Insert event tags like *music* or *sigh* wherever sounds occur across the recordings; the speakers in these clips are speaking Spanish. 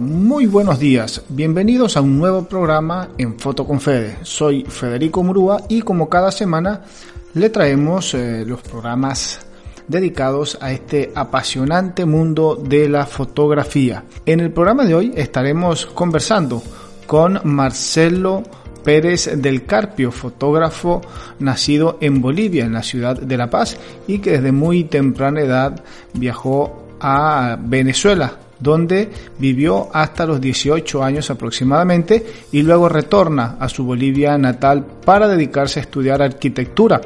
Muy buenos días, bienvenidos a un nuevo programa en Foto con Fede. Soy Federico Murúa y como cada semana le traemos eh, los programas dedicados a este apasionante mundo de la fotografía. En el programa de hoy estaremos conversando con Marcelo Pérez del Carpio, fotógrafo nacido en Bolivia, en la ciudad de La Paz, y que desde muy temprana edad viajó a Venezuela, donde vivió hasta los 18 años aproximadamente y luego retorna a su Bolivia natal para dedicarse a estudiar arquitectura.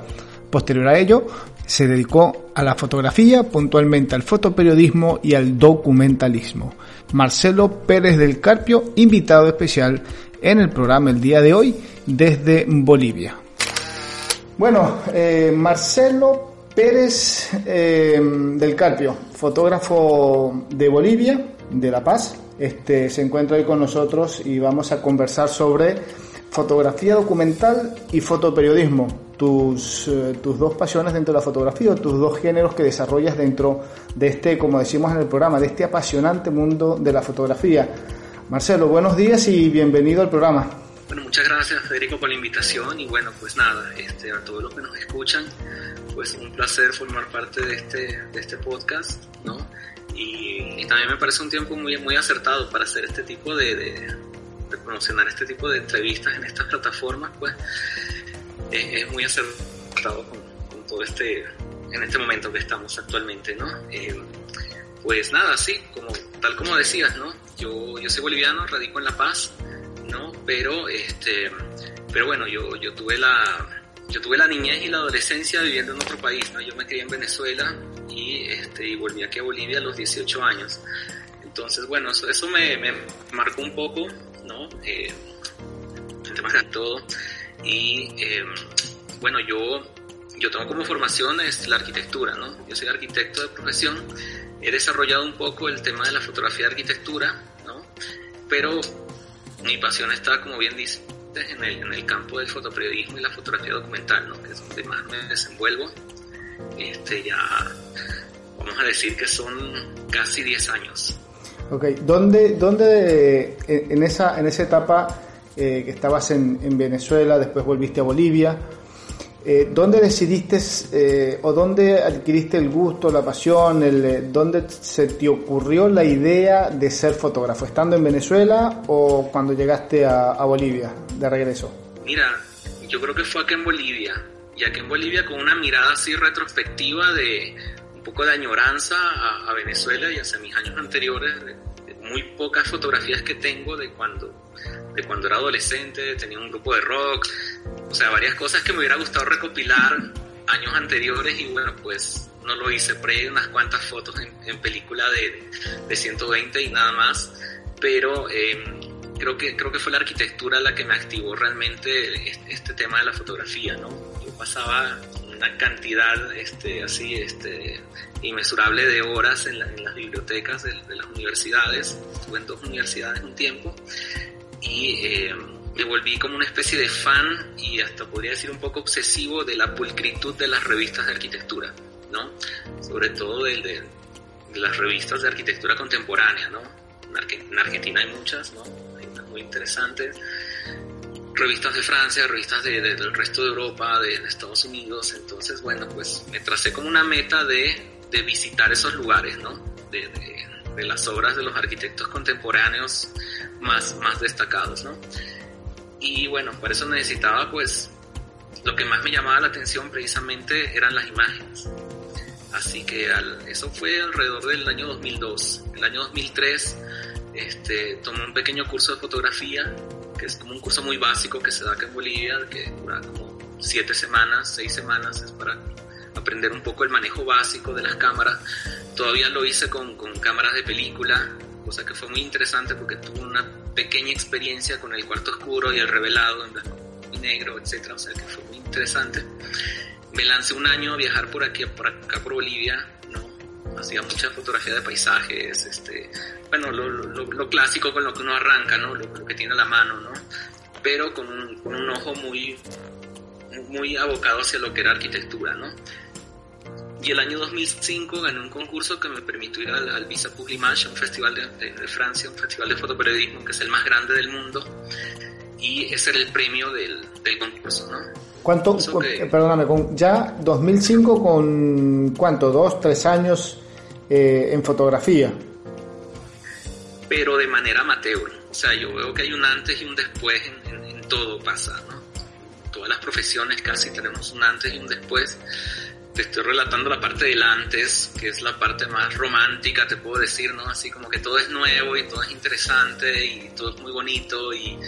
Posterior a ello, se dedicó a la fotografía, puntualmente al fotoperiodismo y al documentalismo. Marcelo Pérez del Carpio, invitado especial en el programa el día de hoy desde Bolivia. Bueno, eh, Marcelo Pérez eh, del Carpio, fotógrafo de Bolivia, de La Paz, este, se encuentra hoy con nosotros y vamos a conversar sobre fotografía documental y fotoperiodismo, tus, eh, tus dos pasiones dentro de la fotografía, tus dos géneros que desarrollas dentro de este, como decimos en el programa, de este apasionante mundo de la fotografía. Marcelo, buenos días y bienvenido al programa. Bueno, muchas gracias Federico por la invitación y bueno, pues nada, este, a todos los que nos escuchan, pues un placer formar parte de este, de este podcast, ¿no? Y, también me parece un tiempo muy, muy acertado para hacer este tipo de, de, promocionar este tipo de entrevistas en estas plataformas, pues es, muy acertado con, todo este, en este momento que estamos actualmente, ¿no? Eh, pues nada, sí, como, tal como decías, ¿no? Yo, yo soy boliviano, radico en La Paz, ¿no? Pero, este, pero bueno, yo, yo tuve la, yo tuve la niñez y la adolescencia viviendo en otro país, ¿no? Yo me crié en Venezuela y, este, y volví aquí a Bolivia a los 18 años. Entonces, bueno, eso, eso me, me, marcó un poco, ¿no? Eh, temas de todo. Y, eh, bueno, yo, yo tengo como formación es la arquitectura, ¿no? Yo soy arquitecto de profesión he desarrollado un poco el tema de la fotografía de arquitectura, ¿no? Pero mi pasión está, como bien en el, en el campo del fotoperiodismo y la fotografía documental, ¿no? Que es donde más me desenvuelvo. Este, ya, vamos a decir que son casi 10 años. Ok, ¿dónde, dónde en, esa, en esa etapa eh, que estabas en, en Venezuela, después volviste a Bolivia, eh, ¿Dónde decidiste eh, o dónde adquiriste el gusto, la pasión, el, eh, dónde se te ocurrió la idea de ser fotógrafo? ¿Estando en Venezuela o cuando llegaste a, Bolivia de regreso? Mira, yo creo que fue aquí en Bolivia, y aquí en Bolivia con una mirada así retrospectiva de un poco de añoranza a, Venezuela y hacia mis años anteriores, muy pocas fotografías que tengo de cuando, de cuando era adolescente, tenía un grupo de rock, o sea, varias cosas que me hubiera gustado recopilar años anteriores y bueno, pues no lo hice, ahí unas cuantas fotos en, película de, de, 120 y nada más, pero em, creo, que, creo que fue la arquitectura la que me activó realmente este, este tema de la fotografía, ¿no? Yo pasaba una cantidad este, así este, inmesurable de horas en, las bibliotecas de, las universidades, estuve en dos universidades un tiempo y... Eh, me volví como una especie de fan y hasta podría decir un poco obsesivo de la pulcritud de las revistas de arquitectura, ¿no? Sobre todo de, de, las revistas de arquitectura contemporánea, ¿no? En Argentina hay muchas, ¿no? Hay unas muy interesantes. Revistas de Francia, revistas de, del resto de Europa, de, Estados Unidos. Entonces, bueno, pues me tracé como una meta de, de visitar esos lugares, ¿no? De, de, las obras de los arquitectos contemporáneos más, más destacados, ¿no? Y bueno, por eso necesitaba pues lo que más me llamaba la atención precisamente eran las imágenes. Así que eso fue alrededor del año 2002. En el año 2003 este, tomé un pequeño curso de fotografía, que es como un curso muy básico que se da acá en Bolivia, que dura como siete semanas, seis semanas, es para aprender un poco el manejo básico de las cámaras. Todavía lo hice con, con cámaras de película, cosa que fue muy interesante porque tuve una pequeña experiencia con el cuarto oscuro y el revelado en blanco y negro, etcétera, o sea que fue muy interesante. Me lancé un año a viajar por aquí, por acá por Bolivia, ¿no? Hacía mucha fotografía de paisajes, este, bueno, lo, lo, clásico con lo que uno arranca, ¿no? Lo, que tiene a la mano, ¿no? Pero con un, con un ojo muy, muy abocado hacia lo que era arquitectura, ¿no? Y el año 2005 gané un concurso que me permitió ir al, Visa Publimage, un festival de, de, Francia, un festival de fotoperiodismo que es el más grande del mundo. Y ese era el premio del, del concurso, ¿no? ¿Cuánto, perdóname, con, ya 2005 con cuánto, dos, tres años eh, en fotografía? Pero de manera amateur. O sea, yo veo que hay un antes y un después en, en todo pasa, ¿no? Todas las profesiones casi tenemos un antes y un después te estoy relatando la parte del antes, que es la parte más romántica, te puedo decir, ¿no? Así como que todo es nuevo y todo es interesante y todo es muy bonito y,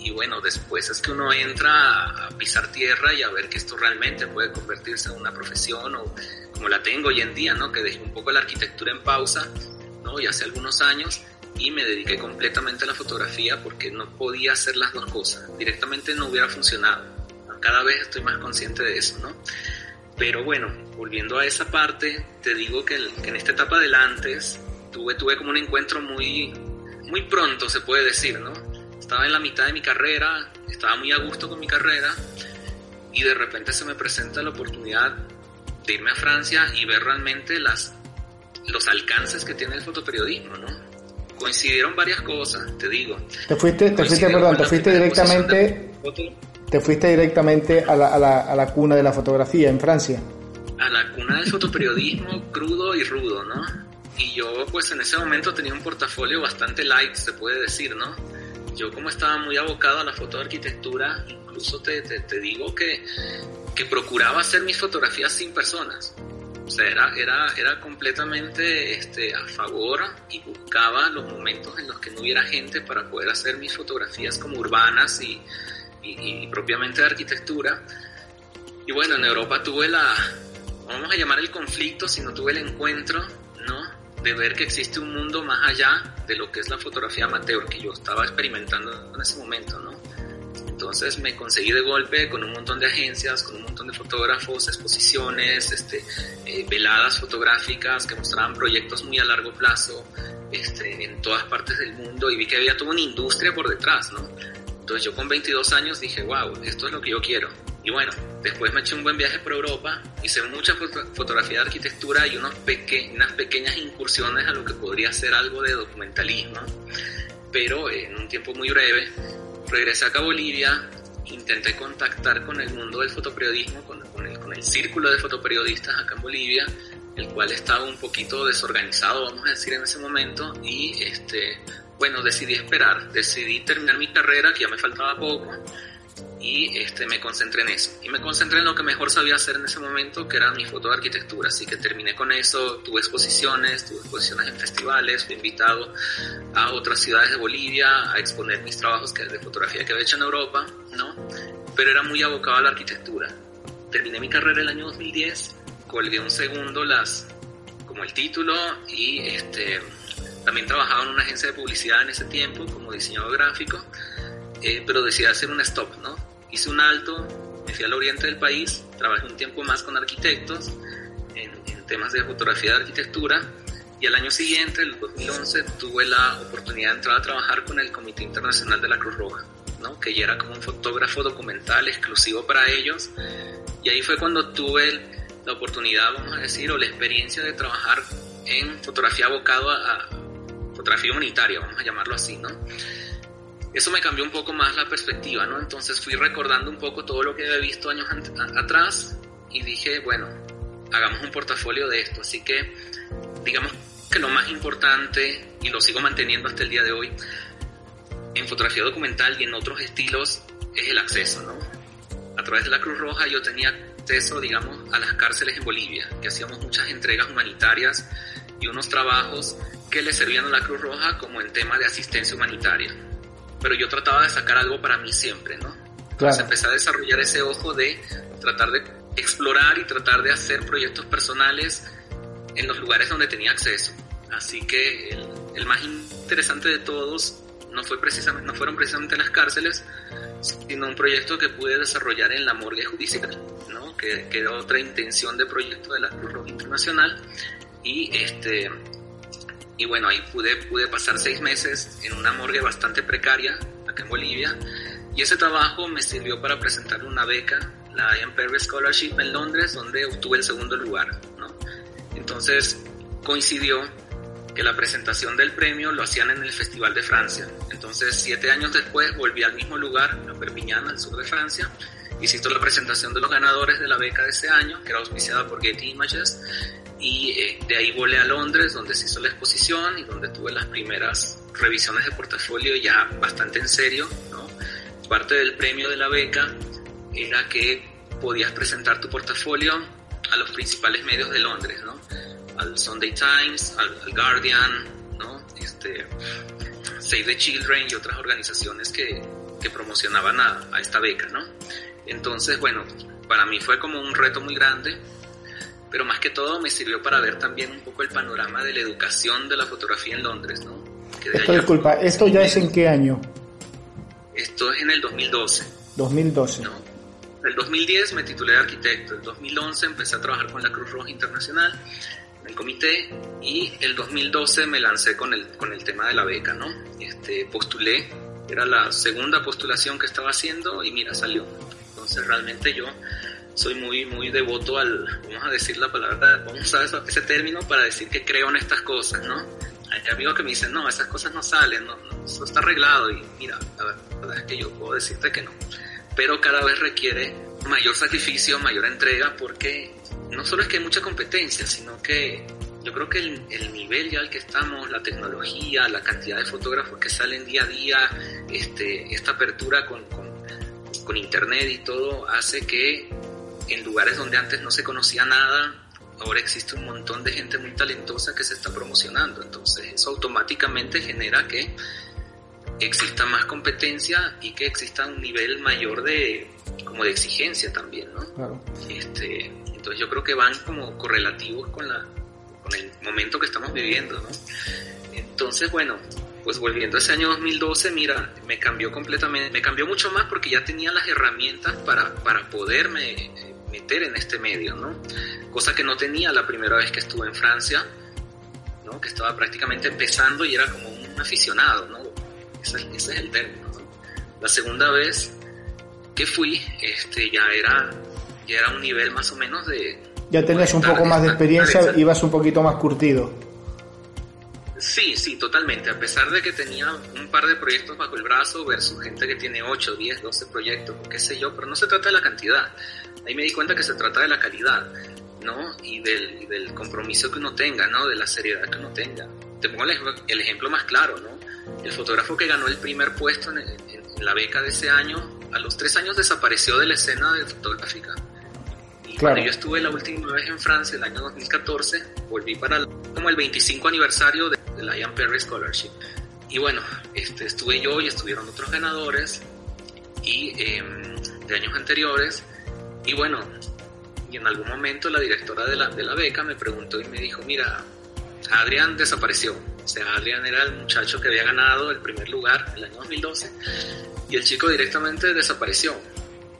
y, bueno, después es que uno entra a pisar tierra y a ver que esto realmente puede convertirse en una profesión o como la tengo hoy en día, ¿no? Que dejé un poco la arquitectura en pausa, ¿no? Y hace algunos años y me dediqué completamente a la fotografía porque no podía hacer las dos cosas. Directamente no hubiera funcionado. Cada vez estoy más consciente de eso, ¿no? Pero bueno, volviendo a esa parte, te digo que, en esta etapa del antes tuve, tuve como un encuentro muy, muy pronto, se puede decir, ¿no? Estaba en la mitad de mi carrera, estaba muy a gusto con mi carrera y de repente se me presenta la oportunidad de irme a Francia y ver realmente las, los alcances que tiene el fotoperiodismo, ¿no? Coincidieron varias cosas, te digo. Te fuiste, te fuiste, perdón, te fuiste directamente te fuiste directamente a la, a, la, a la cuna de la fotografía en Francia. A la cuna del fotoperiodismo crudo y rudo, ¿no? Y yo pues en ese momento tenía un portafolio bastante light, se puede decir, ¿no? Yo como estaba muy abocado a la foto de arquitectura, incluso te, te, te digo que, que procuraba hacer mis fotografías sin personas. O sea, era, era, era completamente este, a favor y buscaba los momentos en los que no hubiera gente para poder hacer mis fotografías como urbanas y, y, propiamente de arquitectura. Y bueno, en Europa tuve la, vamos a llamar el conflicto, sino tuve el encuentro, ¿no? De ver que existe un mundo más allá de lo que es la fotografía amateur, que yo estaba experimentando en ese momento, ¿no? Entonces me conseguí de golpe con un montón de agencias, con un montón de fotógrafos, exposiciones, este, eh, veladas fotográficas que mostraban proyectos muy a largo plazo este, en todas partes del mundo y vi que había toda una industria por detrás, ¿no? Entonces yo con 22 años dije, wow, esto es lo que yo quiero. Y bueno, después me eché un buen viaje por Europa, hice mucha fotografía de arquitectura y unos unas pequeñas incursiones a lo que podría ser algo de documentalismo, pero en un tiempo muy breve. Regresé acá a Bolivia, intenté contactar con el mundo del fotoperiodismo, con, con, el, con el círculo de fotoperiodistas acá en Bolivia, el cual estaba un poquito desorganizado, vamos a decir, en ese momento, y este, bueno, decidí esperar, decidí terminar mi carrera, que ya me faltaba poco, y este, me concentré en eso. Y me concentré en lo que mejor sabía hacer en ese momento, que era mi foto de arquitectura. Así que terminé con eso, tuve exposiciones, tuve exposiciones en festivales, fui invitado a otras ciudades de Bolivia a exponer mis trabajos de fotografía que había hecho en Europa, ¿no? Pero era muy abocado a la arquitectura. Terminé mi carrera el año 2010, colgué un segundo las, como el título y este también trabajaba en una agencia de publicidad en ese tiempo como diseñador gráfico, eh, pero decidí hacer un stop, ¿no? Hice un alto, me fui al oriente del país, trabajé un tiempo más con arquitectos en, temas de fotografía de arquitectura y al año siguiente, el 2011, tuve la oportunidad de entrar a trabajar con el Comité Internacional de la Cruz Roja, ¿no? que ya era como un fotógrafo documental exclusivo para ellos. Y ahí fue cuando tuve la oportunidad, vamos a decir, o la experiencia de trabajar en fotografía abocado a, fotografía humanitaria, vamos a llamarlo así, ¿no? Eso me cambió un poco más la perspectiva, ¿no? Entonces fui recordando un poco todo lo que había visto años atrás y dije, bueno, hagamos un portafolio de esto. Así que, digamos que lo más importante, y lo sigo manteniendo hasta el día de hoy, en fotografía documental y en otros estilos, es el acceso, ¿no? A través de la Cruz Roja yo tenía acceso, digamos, a las cárceles en Bolivia, que hacíamos muchas entregas humanitarias y unos trabajos que le servían a la Cruz Roja como en tema de asistencia humanitaria. Pero yo trataba de sacar algo para mí siempre, ¿no? Entonces empecé a desarrollar ese ojo de tratar de explorar y tratar de hacer proyectos personales en los lugares donde tenía acceso. Así que el, más interesante de todos no, fue precisamente, no fueron precisamente las cárceles, sino un proyecto que pude desarrollar en la morgue judicial, ¿no? que, que era otra intención de proyecto de la Cruz Roja Internacional. Y este, y bueno, ahí pude, pude pasar seis meses en una morgue bastante precaria acá en Bolivia. Y ese trabajo me sirvió para presentar una beca, la Ian Perry Scholarship en Londres, donde obtuve el segundo lugar. Entonces coincidió que la presentación del premio lo hacían en el Festival de Francia. Entonces, siete años después volví al mismo lugar, en Perpignan, al sur de Francia, hizo la presentación de los ganadores de la beca de ese año, que era auspiciada por Getty Images, y eh, de ahí volé a Londres, donde se hizo la exposición y donde tuve las primeras revisiones de portafolio ya bastante en serio. ¿no? Parte del premio de la beca era que podías presentar tu portafolio a los principales medios de Londres, ¿no? al Sunday Times, al, Guardian, ¿no? este, Save the Children y otras organizaciones que, que promocionaban a, a, esta beca. ¿no? Entonces, bueno, para mí fue como un reto muy grande, pero más que todo me sirvió para ver también un poco el panorama de la educación de la fotografía en Londres. ¿no? esto, disculpa, ¿esto ya es en qué año? Esto es en el 2012. 2012. ¿no? El 2010 me titulé de arquitecto, el 2011 empecé a trabajar con la Cruz Roja Internacional el comité y el 2012 me lancé con el, con el tema de la beca, ¿no? Este, postulé, era la segunda postulación que estaba haciendo y mira, salió. Entonces realmente yo soy muy, muy devoto al, vamos a decir la palabra, vamos a usar ese término para decir que creo en estas cosas, ¿no? Hay amigos que me dicen, no, esas cosas no salen, no, eso está arreglado y mira, la verdad es que yo puedo decirte que no. Pero cada vez requiere mayor sacrificio, mayor entrega porque no solo es que hay mucha competencia, sino que yo creo que el, nivel ya al que estamos, la tecnología, la cantidad de fotógrafos que salen día a día, este, esta apertura con, con, internet y todo, hace que en lugares donde antes no se conocía nada, ahora existe un montón de gente muy talentosa que se está promocionando. Entonces eso automáticamente genera que exista más competencia y que exista un nivel mayor de como de exigencia también, ¿no? Claro. Este, entonces yo creo que van como correlativos con, la, con el momento que estamos viviendo, ¿no? Entonces, bueno, pues volviendo a ese año 2012, mira, me cambió completamente, me cambió mucho más porque ya tenía las herramientas para, para poderme meter en este medio, ¿no? Cosa que no tenía la primera vez que estuve en Francia, ¿no? Que estaba prácticamente empezando y era como un aficionado, ¿no? Ese, ese es el término, ¿no? La segunda vez que fui, este, ya era ya era un nivel más o menos de... Ya tenías un poco más de experiencia, ibas un poquito más curtido. Sí, sí, totalmente. A pesar de que tenía un par de proyectos bajo el brazo versus gente que tiene 8, 10, 12 proyectos, qué sé yo, pero no se trata de la cantidad. Ahí me di cuenta que se trata de la calidad, ¿no? Y del, del compromiso que uno tenga, ¿no? De la seriedad que uno tenga. Te pongo el, ejemplo más claro, ¿no? El fotógrafo que ganó el primer puesto en, en la beca de ese año, a los tres años desapareció de la escena de fotográfica cuando yo estuve la última vez en Francia, el año 2014, volví para el, como el 25 aniversario de, la Ian Perry Scholarship. Y bueno, este, estuve yo y estuvieron otros ganadores y em, de años anteriores. Y bueno, y en algún momento la directora de la, de la beca me preguntó y me dijo, mira, Adrián desapareció. O sea, Adrián era el muchacho que había ganado el primer lugar el año 2012 y el chico directamente desapareció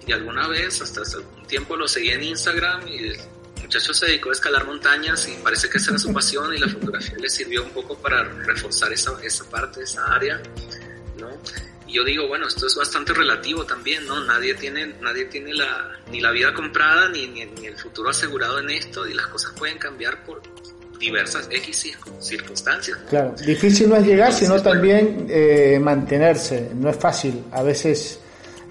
y alguna vez, hasta hace algún tiempo, lo seguí en Instagram y el muchacho se dedicó a escalar montañas y parece que esa era su *laughs* pasión y la fotografía le sirvió un poco para reforzar esa, esa parte, esa área, ¿no? Y yo digo, bueno, esto es bastante relativo también, ¿no? Nadie tiene, nadie tiene la, ni la vida comprada ni, ni, el futuro asegurado en esto y las cosas pueden cambiar por diversas X circunstancias. Claro, difícil no es llegar, sino también eh, mantenerse, no es fácil. A veces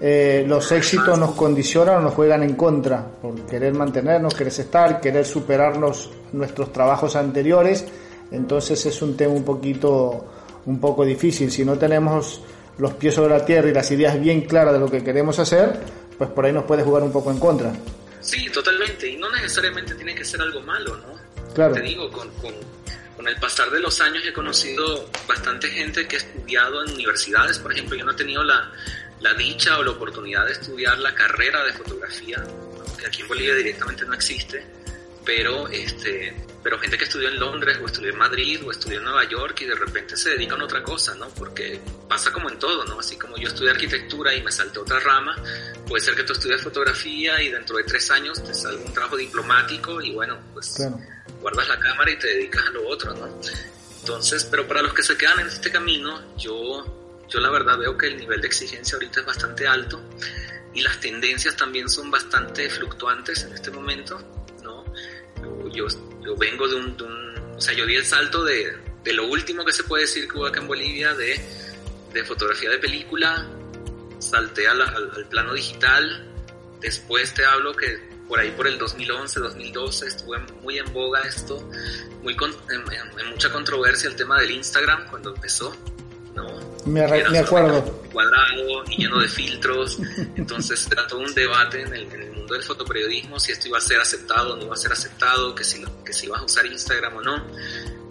eh, los éxitos nos condicionan o nos juegan en contra por querer mantenernos, querer estar, querer superarnos nuestros trabajos anteriores. Entonces es un tema un poquito, un poco difícil. Si no tenemos los pies sobre la tierra y las ideas bien claras de lo que queremos hacer, pues por ahí nos puede jugar un poco en contra. Sí, totalmente. Y no necesariamente tiene que ser algo malo, ¿no? Claro. Te digo, con, con, con el pasar de los años he conocido bastante gente que ha estudiado en universidades. Por ejemplo, yo no he tenido la, la dicha o la oportunidad de estudiar la carrera de fotografía, que aquí en Bolivia directamente no existe, pero, este, pero gente que estudió en Londres o estudió en Madrid o estudió en Nueva York y de repente se dedican a otra cosa, ¿no? Porque pasa como en todo, ¿no? Así como yo estudié arquitectura y me salté otra rama, puede ser que tú estudies fotografía y dentro de tres años te salga un trabajo diplomático y bueno, pues guardas la cámara y te dedicas a lo otro, ¿no? Entonces, pero para los que se quedan en este camino, yo yo la verdad veo que el nivel de exigencia ahorita es bastante alto y las tendencias también son bastante fluctuantes en este momento, ¿no? Yo, yo vengo de un, de un, O sea, yo di el salto de, de lo último que se puede decir que hubo acá en Bolivia, de, de fotografía de película, salté al, al, al plano digital, después te hablo que por ahí por el 2011, 2012 estuve muy en boga esto, muy con, en, en, mucha controversia el tema del Instagram cuando empezó, ¿no? Me, me acuerdo. Cuadrado y lleno de filtros, entonces era todo un debate en el, en el, mundo del fotoperiodismo si esto iba a ser aceptado o no iba a ser aceptado, que si, que si ibas a usar Instagram o no.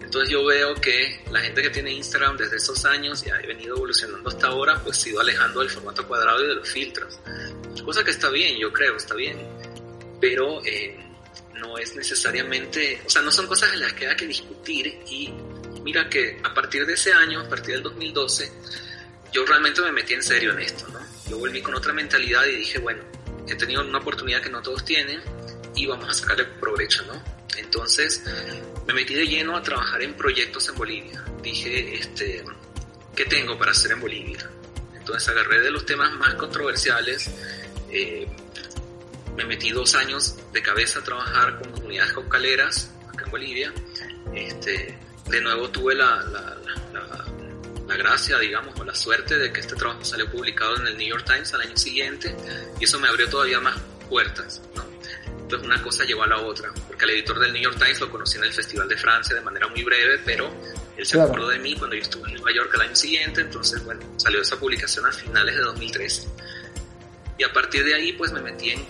Entonces yo veo que la gente que tiene Instagram desde esos años y ha venido evolucionando hasta ahora, pues se ha ido alejando del formato cuadrado y de los filtros. Cosa que está bien, yo creo, está bien pero eh, no es necesariamente, o sea, no son cosas en las que hay que discutir y mira que a partir de ese año, a partir del 2012, yo realmente me metí en serio en esto, ¿no? Yo volví con otra mentalidad y dije, bueno, he tenido una oportunidad que no todos tienen y vamos a sacarle provecho, ¿no? Entonces me metí de lleno a trabajar en proyectos en Bolivia. Dije, este, ¿qué tengo para hacer en Bolivia? Entonces agarré de los temas más controversiales, eh, me metí dos años de cabeza a trabajar con comunidades caucaleras acá en Bolivia. Este, de nuevo tuve la, la, la, la, gracia, digamos, o la suerte de que este trabajo salió publicado en el New York Times al año siguiente y eso me abrió todavía más puertas, ¿no? Entonces una cosa llevó a la otra, porque el editor del New York Times lo conocí en el Festival de Francia de manera muy breve, pero él se claro. acordó de mí cuando yo estuve en Nueva York el año siguiente, entonces bueno, salió esa publicación a finales de 2013. Y a partir de ahí pues me metí en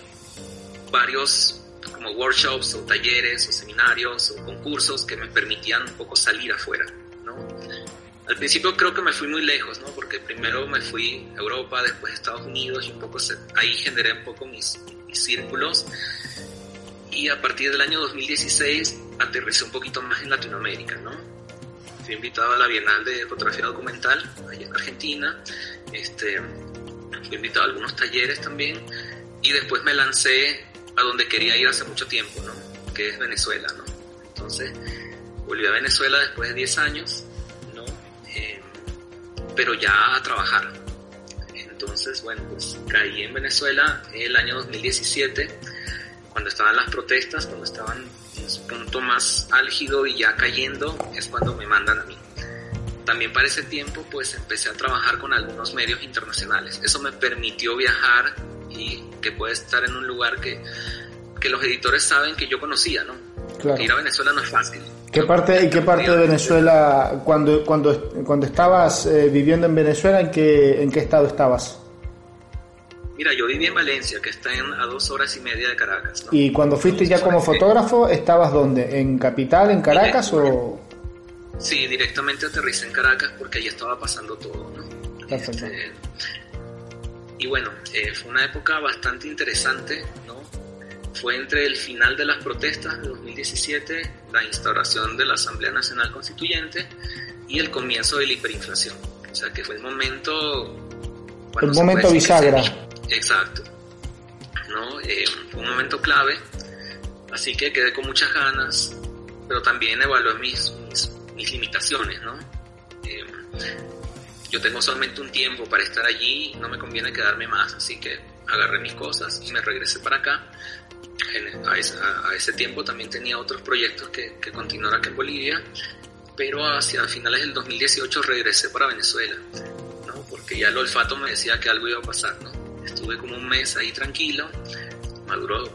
varios como workshops o talleres o seminarios o concursos que me permitían un poco salir afuera, ¿no? Al principio creo que me fui muy lejos, ¿no? Porque primero me fui a Europa, después a Estados Unidos y un poco se, ahí generé un poco mis, mis círculos y a partir del año 2016 aterricé un poquito más en Latinoamérica, ¿no? Fui invitado a la Bienal de Fotografía Documental allá en Argentina, este, fui invitado a algunos talleres también y después me lancé a donde quería ir hace mucho tiempo, ¿no? Que es Venezuela, ¿no? Entonces, volví a Venezuela después de 10 años, ¿no? Eh, pero ya a trabajar. Entonces, bueno, pues caí en Venezuela el año 2017, cuando estaban las protestas, cuando estaban en su punto más álgido y ya cayendo, es cuando me mandan a mí. También para ese tiempo, pues empecé a trabajar con algunos medios internacionales. Eso me permitió viajar y que puede estar en un lugar que, que los editores saben que yo conocía, ¿no? Claro. ir a Venezuela no es fácil. ¿Qué parte, ¿Y qué parte de Venezuela, cuando, cuando, cuando estabas eh, viviendo en Venezuela, ¿en qué, en qué estado estabas? Mira, yo viví en Valencia, que está en, a dos horas y media de Caracas. ¿no? ¿Y cuando fuiste ya como fotógrafo, estabas dónde? ¿En Capital, en Caracas o...? Sí, directamente aterricé en Caracas porque ahí estaba pasando todo, ¿no? Perfecto. Este, y bueno, eh, fue una época bastante interesante, ¿no? Fue entre el final de las protestas de 2017, la instauración de la Asamblea Nacional Constituyente y el comienzo de la hiperinflación. O sea que fue el momento... El momento bisagra. Exacto. ¿no? Eh, fue un momento clave, así que quedé con muchas ganas, pero también evalué mis, mis, mis limitaciones, ¿no? Eh, yo tengo solamente un tiempo para estar allí, no me conviene quedarme más, así que agarré mis cosas y me regresé para acá. A ese, a ese tiempo también tenía otros proyectos que, que continuar acá en Bolivia, pero hacia finales del 2018 regresé para Venezuela, ¿no? porque ya el olfato me decía que algo iba a pasar. ¿no? Estuve como un mes ahí tranquilo, maduró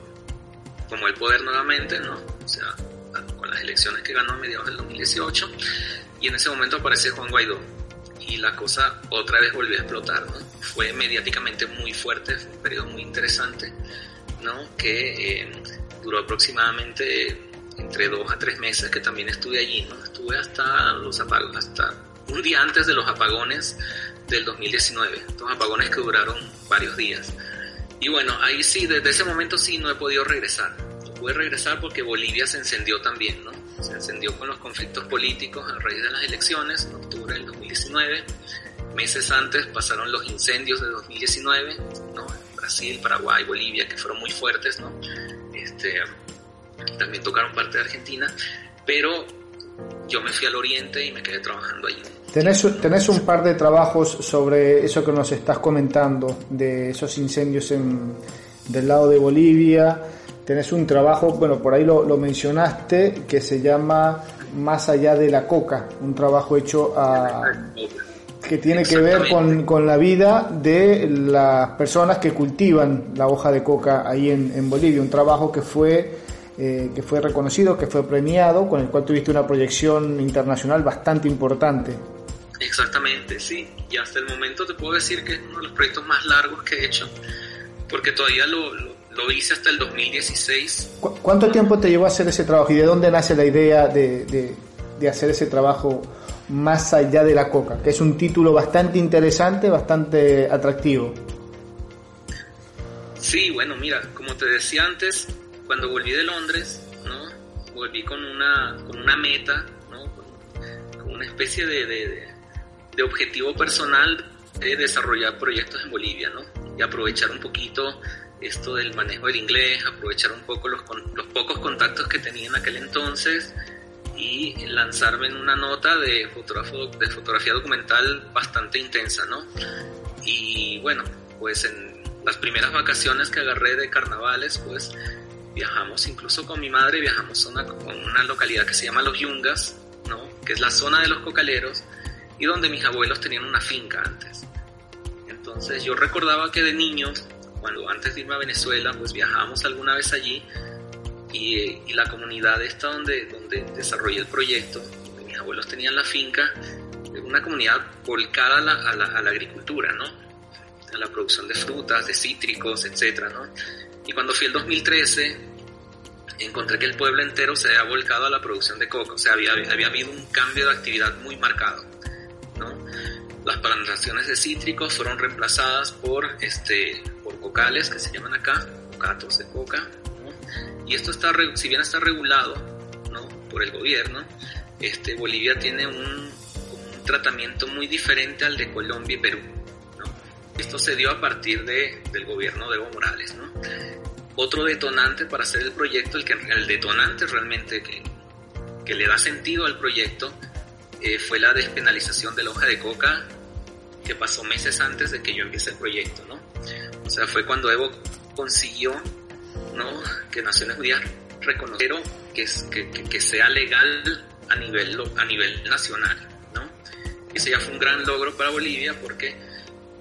como el poder nuevamente, ¿no? o sea, con las elecciones que ganó a mediados del 2018, y en ese momento aparece Juan Guaidó y la cosa otra vez volvió a explotar, ¿no? Fue mediáticamente muy fuerte, fue un periodo muy interesante, ¿no? Que eh, duró aproximadamente entre dos a tres meses que también estuve allí, ¿no? Estuve hasta los apagones, hasta un día antes de los apagones del 2019, dos apagones que duraron varios días. Y bueno, ahí sí, desde ese momento sí no he podido regresar. Pude regresar porque Bolivia se encendió también, ¿no? se encendió con los conflictos políticos a raíz de las elecciones en octubre del 2019. Meses antes pasaron los incendios de 2019, ¿no? Brasil, Paraguay, Bolivia, que fueron muy fuertes, ¿no? Este, también tocaron parte de Argentina, pero yo me fui al oriente y me quedé trabajando allí. Tenés, tenés un par de trabajos sobre eso que nos estás comentando, de esos incendios en, del lado de Bolivia tenés un trabajo, bueno, por ahí lo, lo mencionaste, que se llama Más allá de la coca, un trabajo hecho a que tiene que ver con, con, la vida de las personas que cultivan la hoja de coca ahí en, en Bolivia, un trabajo que fue, eh, que fue reconocido, que fue premiado, con el cual tuviste una proyección internacional bastante importante. Exactamente, sí, y hasta el momento te puedo decir que es uno de los proyectos más largos que he hecho, porque todavía lo, lo, lo hice hasta el 2016. ¿Cu ¿Cuánto tiempo te llevó a hacer ese trabajo y de dónde nace la idea de, de, de hacer ese trabajo? Más allá de la coca, que es un título bastante interesante, bastante atractivo. Sí, bueno, mira, como te decía antes, cuando volví de Londres, ¿no? Volví con una, con una meta, ¿no? Con, con una especie de, de, de, objetivo personal de desarrollar proyectos en Bolivia, ¿no? Y aprovechar un poquito esto del manejo del inglés, aprovechar un poco los, los pocos contactos que tenía en aquel entonces, y lanzarme en una nota de, de fotografía documental bastante intensa, ¿no? Y bueno, pues en las primeras vacaciones que agarré de carnavales, pues viajamos incluso con mi madre, viajamos a una, a una localidad que se llama Los Yungas, ¿no? Que es la zona de los cocaleros y donde mis abuelos tenían una finca antes. Entonces yo recordaba que de niños, cuando antes de irme a Venezuela, pues viajábamos alguna vez allí y, y, la comunidad esta donde, donde desarrollé el proyecto, donde mis abuelos tenían la finca, una comunidad volcada a la, a la, a la agricultura, ¿no? A la producción de frutas, de cítricos, etcétera, ¿no? Y cuando fui el 2013, encontré que el pueblo entero se había volcado a la producción de coca, o sea, había, había habido un cambio de actividad muy marcado, ¿no? Las plantaciones de cítricos fueron reemplazadas por, este, cocales, que se llaman acá, cocatos de coca, y esto está, si bien está regulado ¿no? por el gobierno, este, Bolivia tiene un, tratamiento muy diferente al de Colombia y Perú. ¿no? Esto se dio a partir de, del gobierno de Evo Morales. ¿no? Otro detonante para hacer el proyecto, el, que, el detonante realmente que, que le da sentido al proyecto, eh, fue la despenalización de la hoja de coca que pasó meses antes de que yo empiece el proyecto. ¿no? O sea, fue cuando Evo consiguió ¿no? que Naciones Unidas reconocieron que, que, que, sea legal a nivel, a nivel nacional. ¿no? Ese ya fue un gran logro para Bolivia porque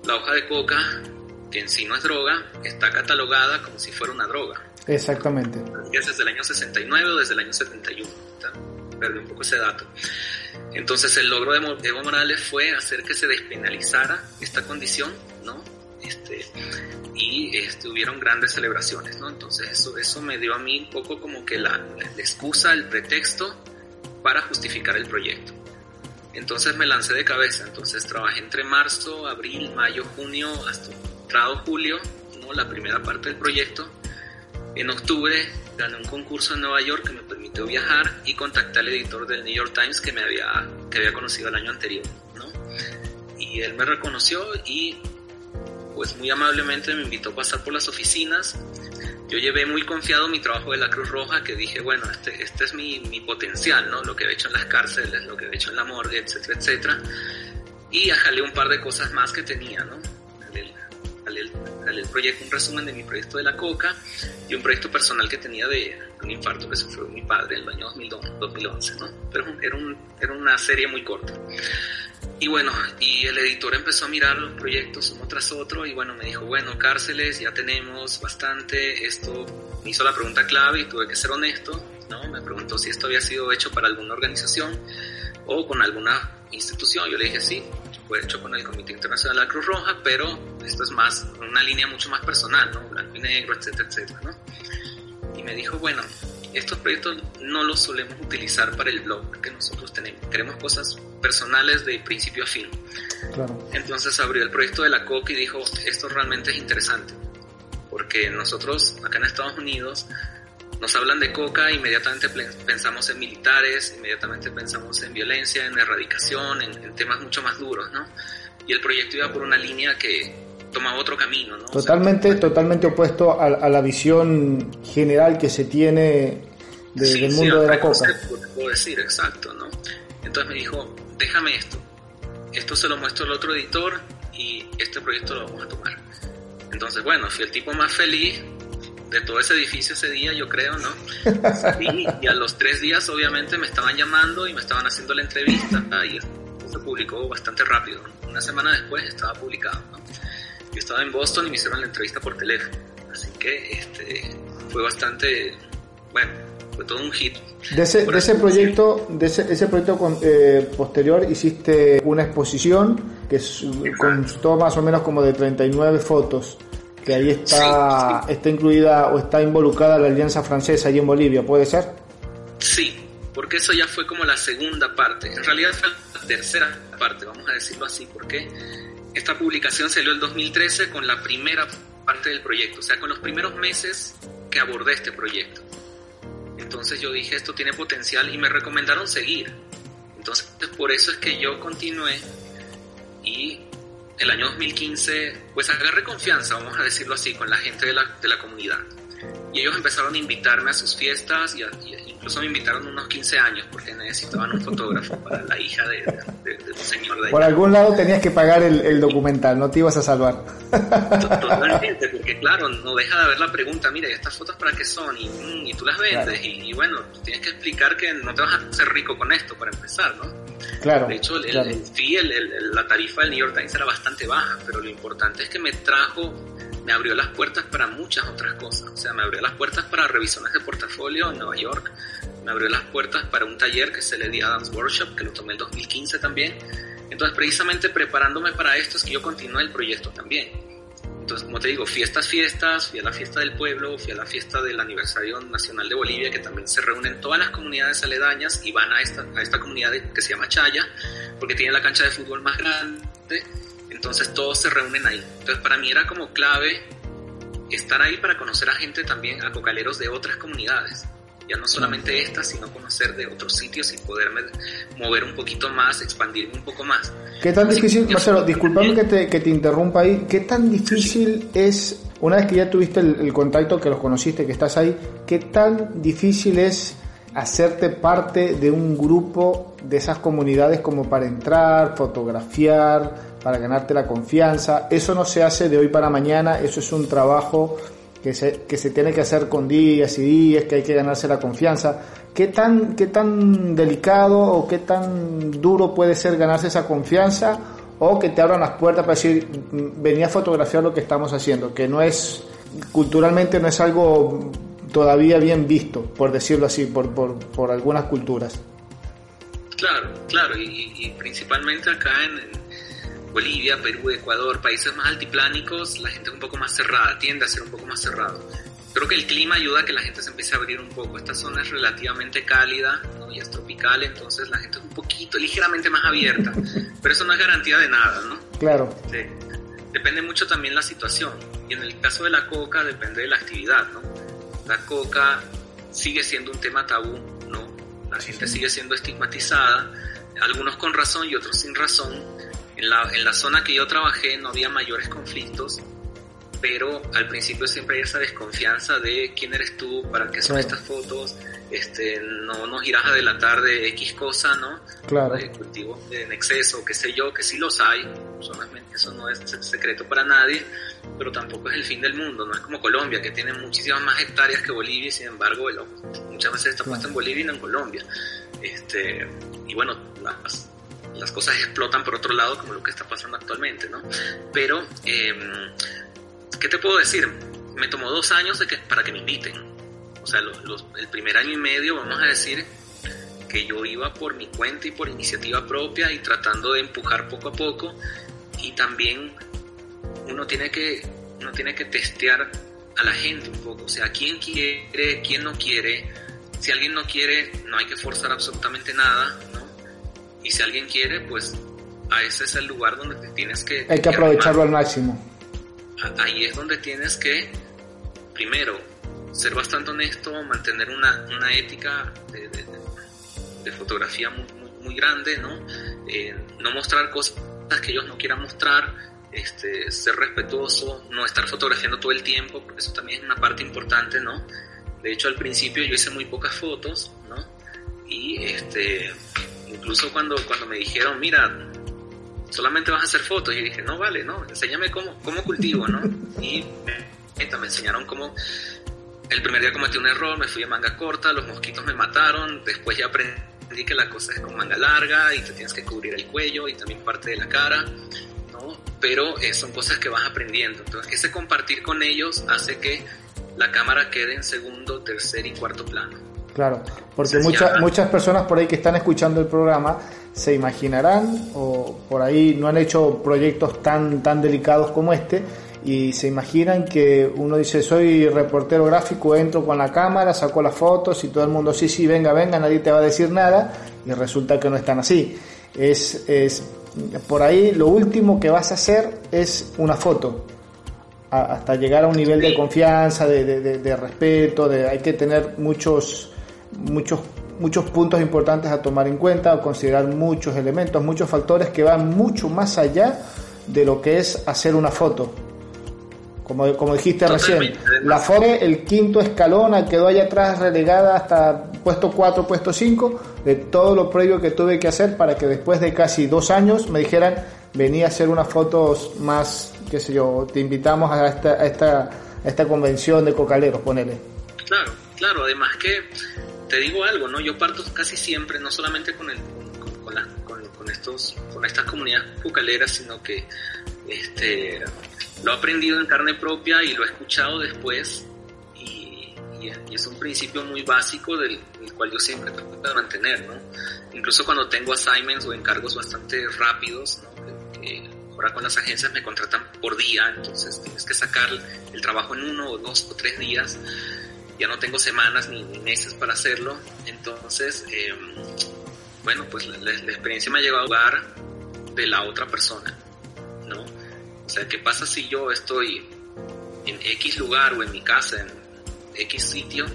la hoja de coca, que en sí no es droga, está catalogada como si fuera una droga. Exactamente. Desde el año 69 o desde el año 71. Perdí un poco ese dato. Entonces el logro de Evo Morales fue hacer que se despenalizara esta condición, ¿no? Este, y este, hubieron grandes celebraciones, ¿no? Entonces eso, eso me dio a mí un poco como que la, la excusa, el pretexto para justificar el proyecto. Entonces me lancé de cabeza, entonces trabajé entre marzo, abril, mayo, junio, hasta entrado julio, ¿no? la primera parte del proyecto. En octubre gané un concurso en Nueva York que me permitió viajar y contacté al editor del New York Times que me había, que había conocido el año anterior, ¿no? Y él me reconoció y pues muy amablemente me invitó a pasar por las oficinas. Yo llevé muy confiado mi trabajo de la Cruz Roja, que dije, bueno, este, este es mi, mi potencial, ¿no? Lo que he hecho en las cárceles, lo que he hecho en la morgue, etcétera, etcétera. Y jalé un par de cosas más que tenía, ¿no? Jalé, jalé, jalé el proyecto, un resumen de mi proyecto de la coca y un proyecto personal que tenía de un infarto que sufrió mi padre en el año 2011, ¿no? Pero era, un, era una serie muy corta. Y bueno, y el editor empezó a mirar los proyectos uno tras otro y bueno, me dijo, bueno, cárceles ya tenemos bastante, esto me hizo la pregunta clave y tuve que ser honesto, ¿no? Me preguntó si esto había sido hecho para alguna organización o con alguna institución. Yo le dije, sí, hecho con el Comité Internacional de la Cruz Roja, pero esto es más, una línea mucho más personal, ¿no? Blanco y negro, etcétera, etcétera, ¿no? Y me dijo, bueno, estos proyectos no los solemos utilizar para el blog que nosotros tenemos. Queremos cosas personales de principio a fin. Claro. Entonces abrió el proyecto de la COC y dijo, esto realmente es interesante, porque nosotros acá en Estados Unidos nos hablan de coca, inmediatamente pensamos en militares, inmediatamente pensamos en violencia, en erradicación, en, en temas mucho más duros, ¿no? Y el proyecto iba por una línea que tomaba otro camino, ¿no? Totalmente, o sea, totalmente opuesto a, a, la visión general que se tiene de, sí, del mundo sí, de la coca. Puedo decir, exacto, ¿no? Entonces me dijo, déjame esto, esto se lo muestro al otro editor y este proyecto lo vamos a tomar. Entonces, bueno, fui el tipo más feliz de todo ese edificio ese día, yo creo, ¿no? y a los tres días obviamente me estaban llamando y me estaban haciendo la entrevista y se publicó bastante rápido. Una semana después estaba publicado, ¿no? Yo estaba en Boston y me hicieron la entrevista por teléfono. Así que este, fue bastante, bueno, fue todo un hit. De ese, de ese proyecto, de ese, ese proyecto eh, posterior hiciste una exposición que constó más o menos como de 39 fotos, que ahí está, está incluida o está involucrada la Alianza Francesa allí en Bolivia, ¿puede ser? Sí, porque eso ya fue como la segunda parte. En realidad fue la tercera parte, vamos a decirlo así, porque esta publicación salió el 2013 con la primera parte del proyecto, o sea, con los primeros meses que abordé este proyecto. Entonces yo dije, esto tiene potencial y me recomendaron seguir. Entonces por eso es que yo continué y el año 2015 pues agarré confianza, vamos a decirlo así, con la gente de la, de la comunidad. Y ellos empezaron a invitarme a sus fiestas y, incluso me invitaron unos 15 años porque necesitaban un fotógrafo para la hija de, un señor de Por algún lado tenías que pagar el, documental, no te ibas a salvar. Totalmente, porque claro, no deja de haber la pregunta, mira, ¿y estas fotos para qué son? Y, mm, tú las vendes y, bueno, tienes que explicar que no te vas a hacer rico con esto para empezar, ¿no? Claro. De hecho, el, fee, la tarifa del New York Times era bastante baja, pero lo importante es que me trajo me abrió las puertas para muchas otras cosas. O sea, me abrió las puertas para revisiones de portafolio en Nueva York, me abrió las puertas para un taller que se le di a Dance Workshop, que lo tomé en 2015 también. Entonces, precisamente preparándome para esto es que yo continué el proyecto también. Entonces, como te digo, fiestas, fiestas, fui a la fiesta del pueblo, fui a la fiesta del aniversario nacional de Bolivia, que también se reúnen todas las comunidades aledañas y van a esta, a esta comunidad que se llama Chaya, porque tiene la cancha de fútbol más grande entonces todos se reúnen ahí. Entonces para mí era como clave estar ahí para conocer a gente también, a cocaleros de otras comunidades. Ya no solamente estas, sino conocer de otros sitios y poderme mover un poquito más, expandirme un poco más. ¿Qué tan difícil, Marcelo, disculpame que te, que te interrumpa ahí, qué tan difícil es, una vez que ya tuviste el contacto, que los conociste, que estás ahí, qué tan difícil es hacerte parte de un grupo de esas comunidades como para entrar, fotografiar, para ganarte la confianza. Eso no se hace de hoy para mañana, eso es un trabajo que se, que se tiene que hacer con días y días, que hay que ganarse la confianza. ¿Qué tan, ¿Qué tan delicado o qué tan duro puede ser ganarse esa confianza? O que te abran las puertas para decir, mm, venía a fotografiar lo que estamos haciendo, que no es, culturalmente no es algo todavía bien visto, por decirlo así, por, por, por algunas culturas. Claro, claro, y, y principalmente acá en, Bolivia, Perú, Ecuador, países más altiplánicos, la gente es un poco más cerrada, tiende a ser un poco más cerrado. Creo que el clima ayuda a que la gente se empiece a abrir un poco. Esta zona es relativamente cálida ¿no? y es tropical, entonces la gente es un poquito, ligeramente más abierta. *laughs* Pero eso no es garantía de nada, ¿no? Claro. Depende mucho también la situación. Y en el caso de la coca depende de la actividad, ¿no? La coca sigue siendo un tema tabú, ¿no? La gente sigue siendo estigmatizada, algunos con razón y otros sin razón. En la, en la zona que yo trabajé no había mayores conflictos, pero al principio siempre hay esa desconfianza de quién eres tú, para qué son estas fotos, este, no nos irás a delatar de X cosa, ¿no? Claro. De cultivos en exceso, qué sé yo, que sí los hay, solamente eso no es secreto para nadie, pero tampoco es el fin del mundo, no es como Colombia, que tiene muchísimas más hectáreas que Bolivia y sin embargo muchas veces está puesto en Bolivia y no en Colombia. Este, y bueno, las, las cosas explotan por otro lado, como lo que está pasando actualmente, ¿no? Pero, em, ¿qué te puedo decir? Me tomó dos años de que, para que me inviten. O sea, el primer año y medio, vamos a decir, que yo iba por mi cuenta y por iniciativa propia y tratando de empujar poco a poco. Y también uno tiene que, uno tiene que testear a la gente un poco. O sea, quién quiere, quién no quiere. Si alguien no quiere, no hay que forzar absolutamente nada y si alguien quiere, pues a ese es el lugar donde te tienes que... Hay que aprovecharlo al máximo. Ahí es donde tienes que, primero, ser bastante honesto, mantener una, una ética de, de, fotografía muy, muy, grande, ¿no? Eh, no mostrar cosas que ellos no quieran mostrar, este, ser respetuoso, no estar fotografiando todo el tiempo, porque eso también es una parte importante, ¿no? De hecho, al principio yo hice muy pocas fotos, ¿no? Y este, incluso cuando, cuando me dijeron, mira, solamente vas a hacer fotos, y dije, no, vale, no, enséñame cómo, cómo cultivo, ¿no? Y me, me enseñaron cómo, el primer día cometí un error, me fui de manga corta, los mosquitos me mataron, después ya aprendí que la cosa es con manga larga y te tienes que cubrir el cuello y también parte de la cara, ¿no? Pero eh, son cosas que vas aprendiendo. Entonces, ese compartir con ellos hace que la cámara quede en segundo, tercer y cuarto plano. Claro, porque muchas muchas personas por ahí que están escuchando el programa se imaginarán o por ahí no han hecho proyectos tan tan delicados como este y se imaginan que uno dice soy reportero gráfico, entro con la cámara, saco las fotos y todo el mundo sí, sí, venga, venga, nadie te va a decir nada y resulta que no están así. Es, es por ahí lo último que vas a hacer es una foto hasta llegar a un nivel de confianza, de, de, de, respeto, de, hay que tener muchos, muchos, muchos puntos importantes a tomar en cuenta, considerar muchos elementos, muchos factores que van mucho más allá de lo que es hacer una foto. Como, como dijiste recién, la FORE, el quinto escalón, quedó allá atrás relegada hasta puesto 4, puesto 5, de todo lo previo que tuve que hacer para que después de casi dos años me dijeran, venía a hacer unas fotos más, qué sé yo, te invitamos a esta, a esta, a esta convención de cocaleros, ponele. Claro, claro, además que te digo algo, ¿no? Yo parto casi siempre, no solamente con, el, con, con, la, con, con estos, con estas comunidades cocaleras, sino que este, lo he aprendido en carne propia y lo he escuchado después y, y, es un principio muy básico del, del, cual yo siempre trato de mantener, ¿no? Incluso cuando tengo assignments o encargos bastante rápidos, ¿no? que ahora con las agencias me contratan por día, entonces tienes que sacar el trabajo en uno o dos o tres días, ya no tengo semanas ni, ni meses para hacerlo, entonces, eh, bueno, pues la, la, la experiencia me ha llevado a lugar de la otra persona. O sea, ¿qué pasa si yo estoy en X lugar o en mi casa, en X sitio,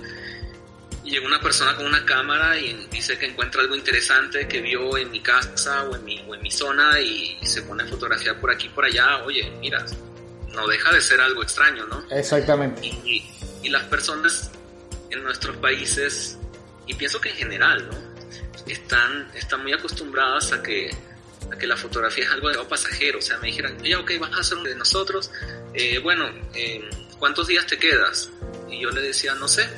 y llega una persona con una cámara y dice que encuentra algo interesante que vio en mi casa o en mi, o en mi zona y, y se pone a fotografiar por aquí por allá? Oye, mira, no deja de ser algo extraño, ¿no? Exactamente. Y, y, y las personas en nuestros países, y pienso que en general, ¿no? Están, están muy acostumbradas a que a que la fotografía es algo de pasajero, o sea, me dijeran, ya, ok, vas a hacer uno de nosotros, eh, bueno, eh, ¿cuántos días te quedas? Y yo le decía, no sé.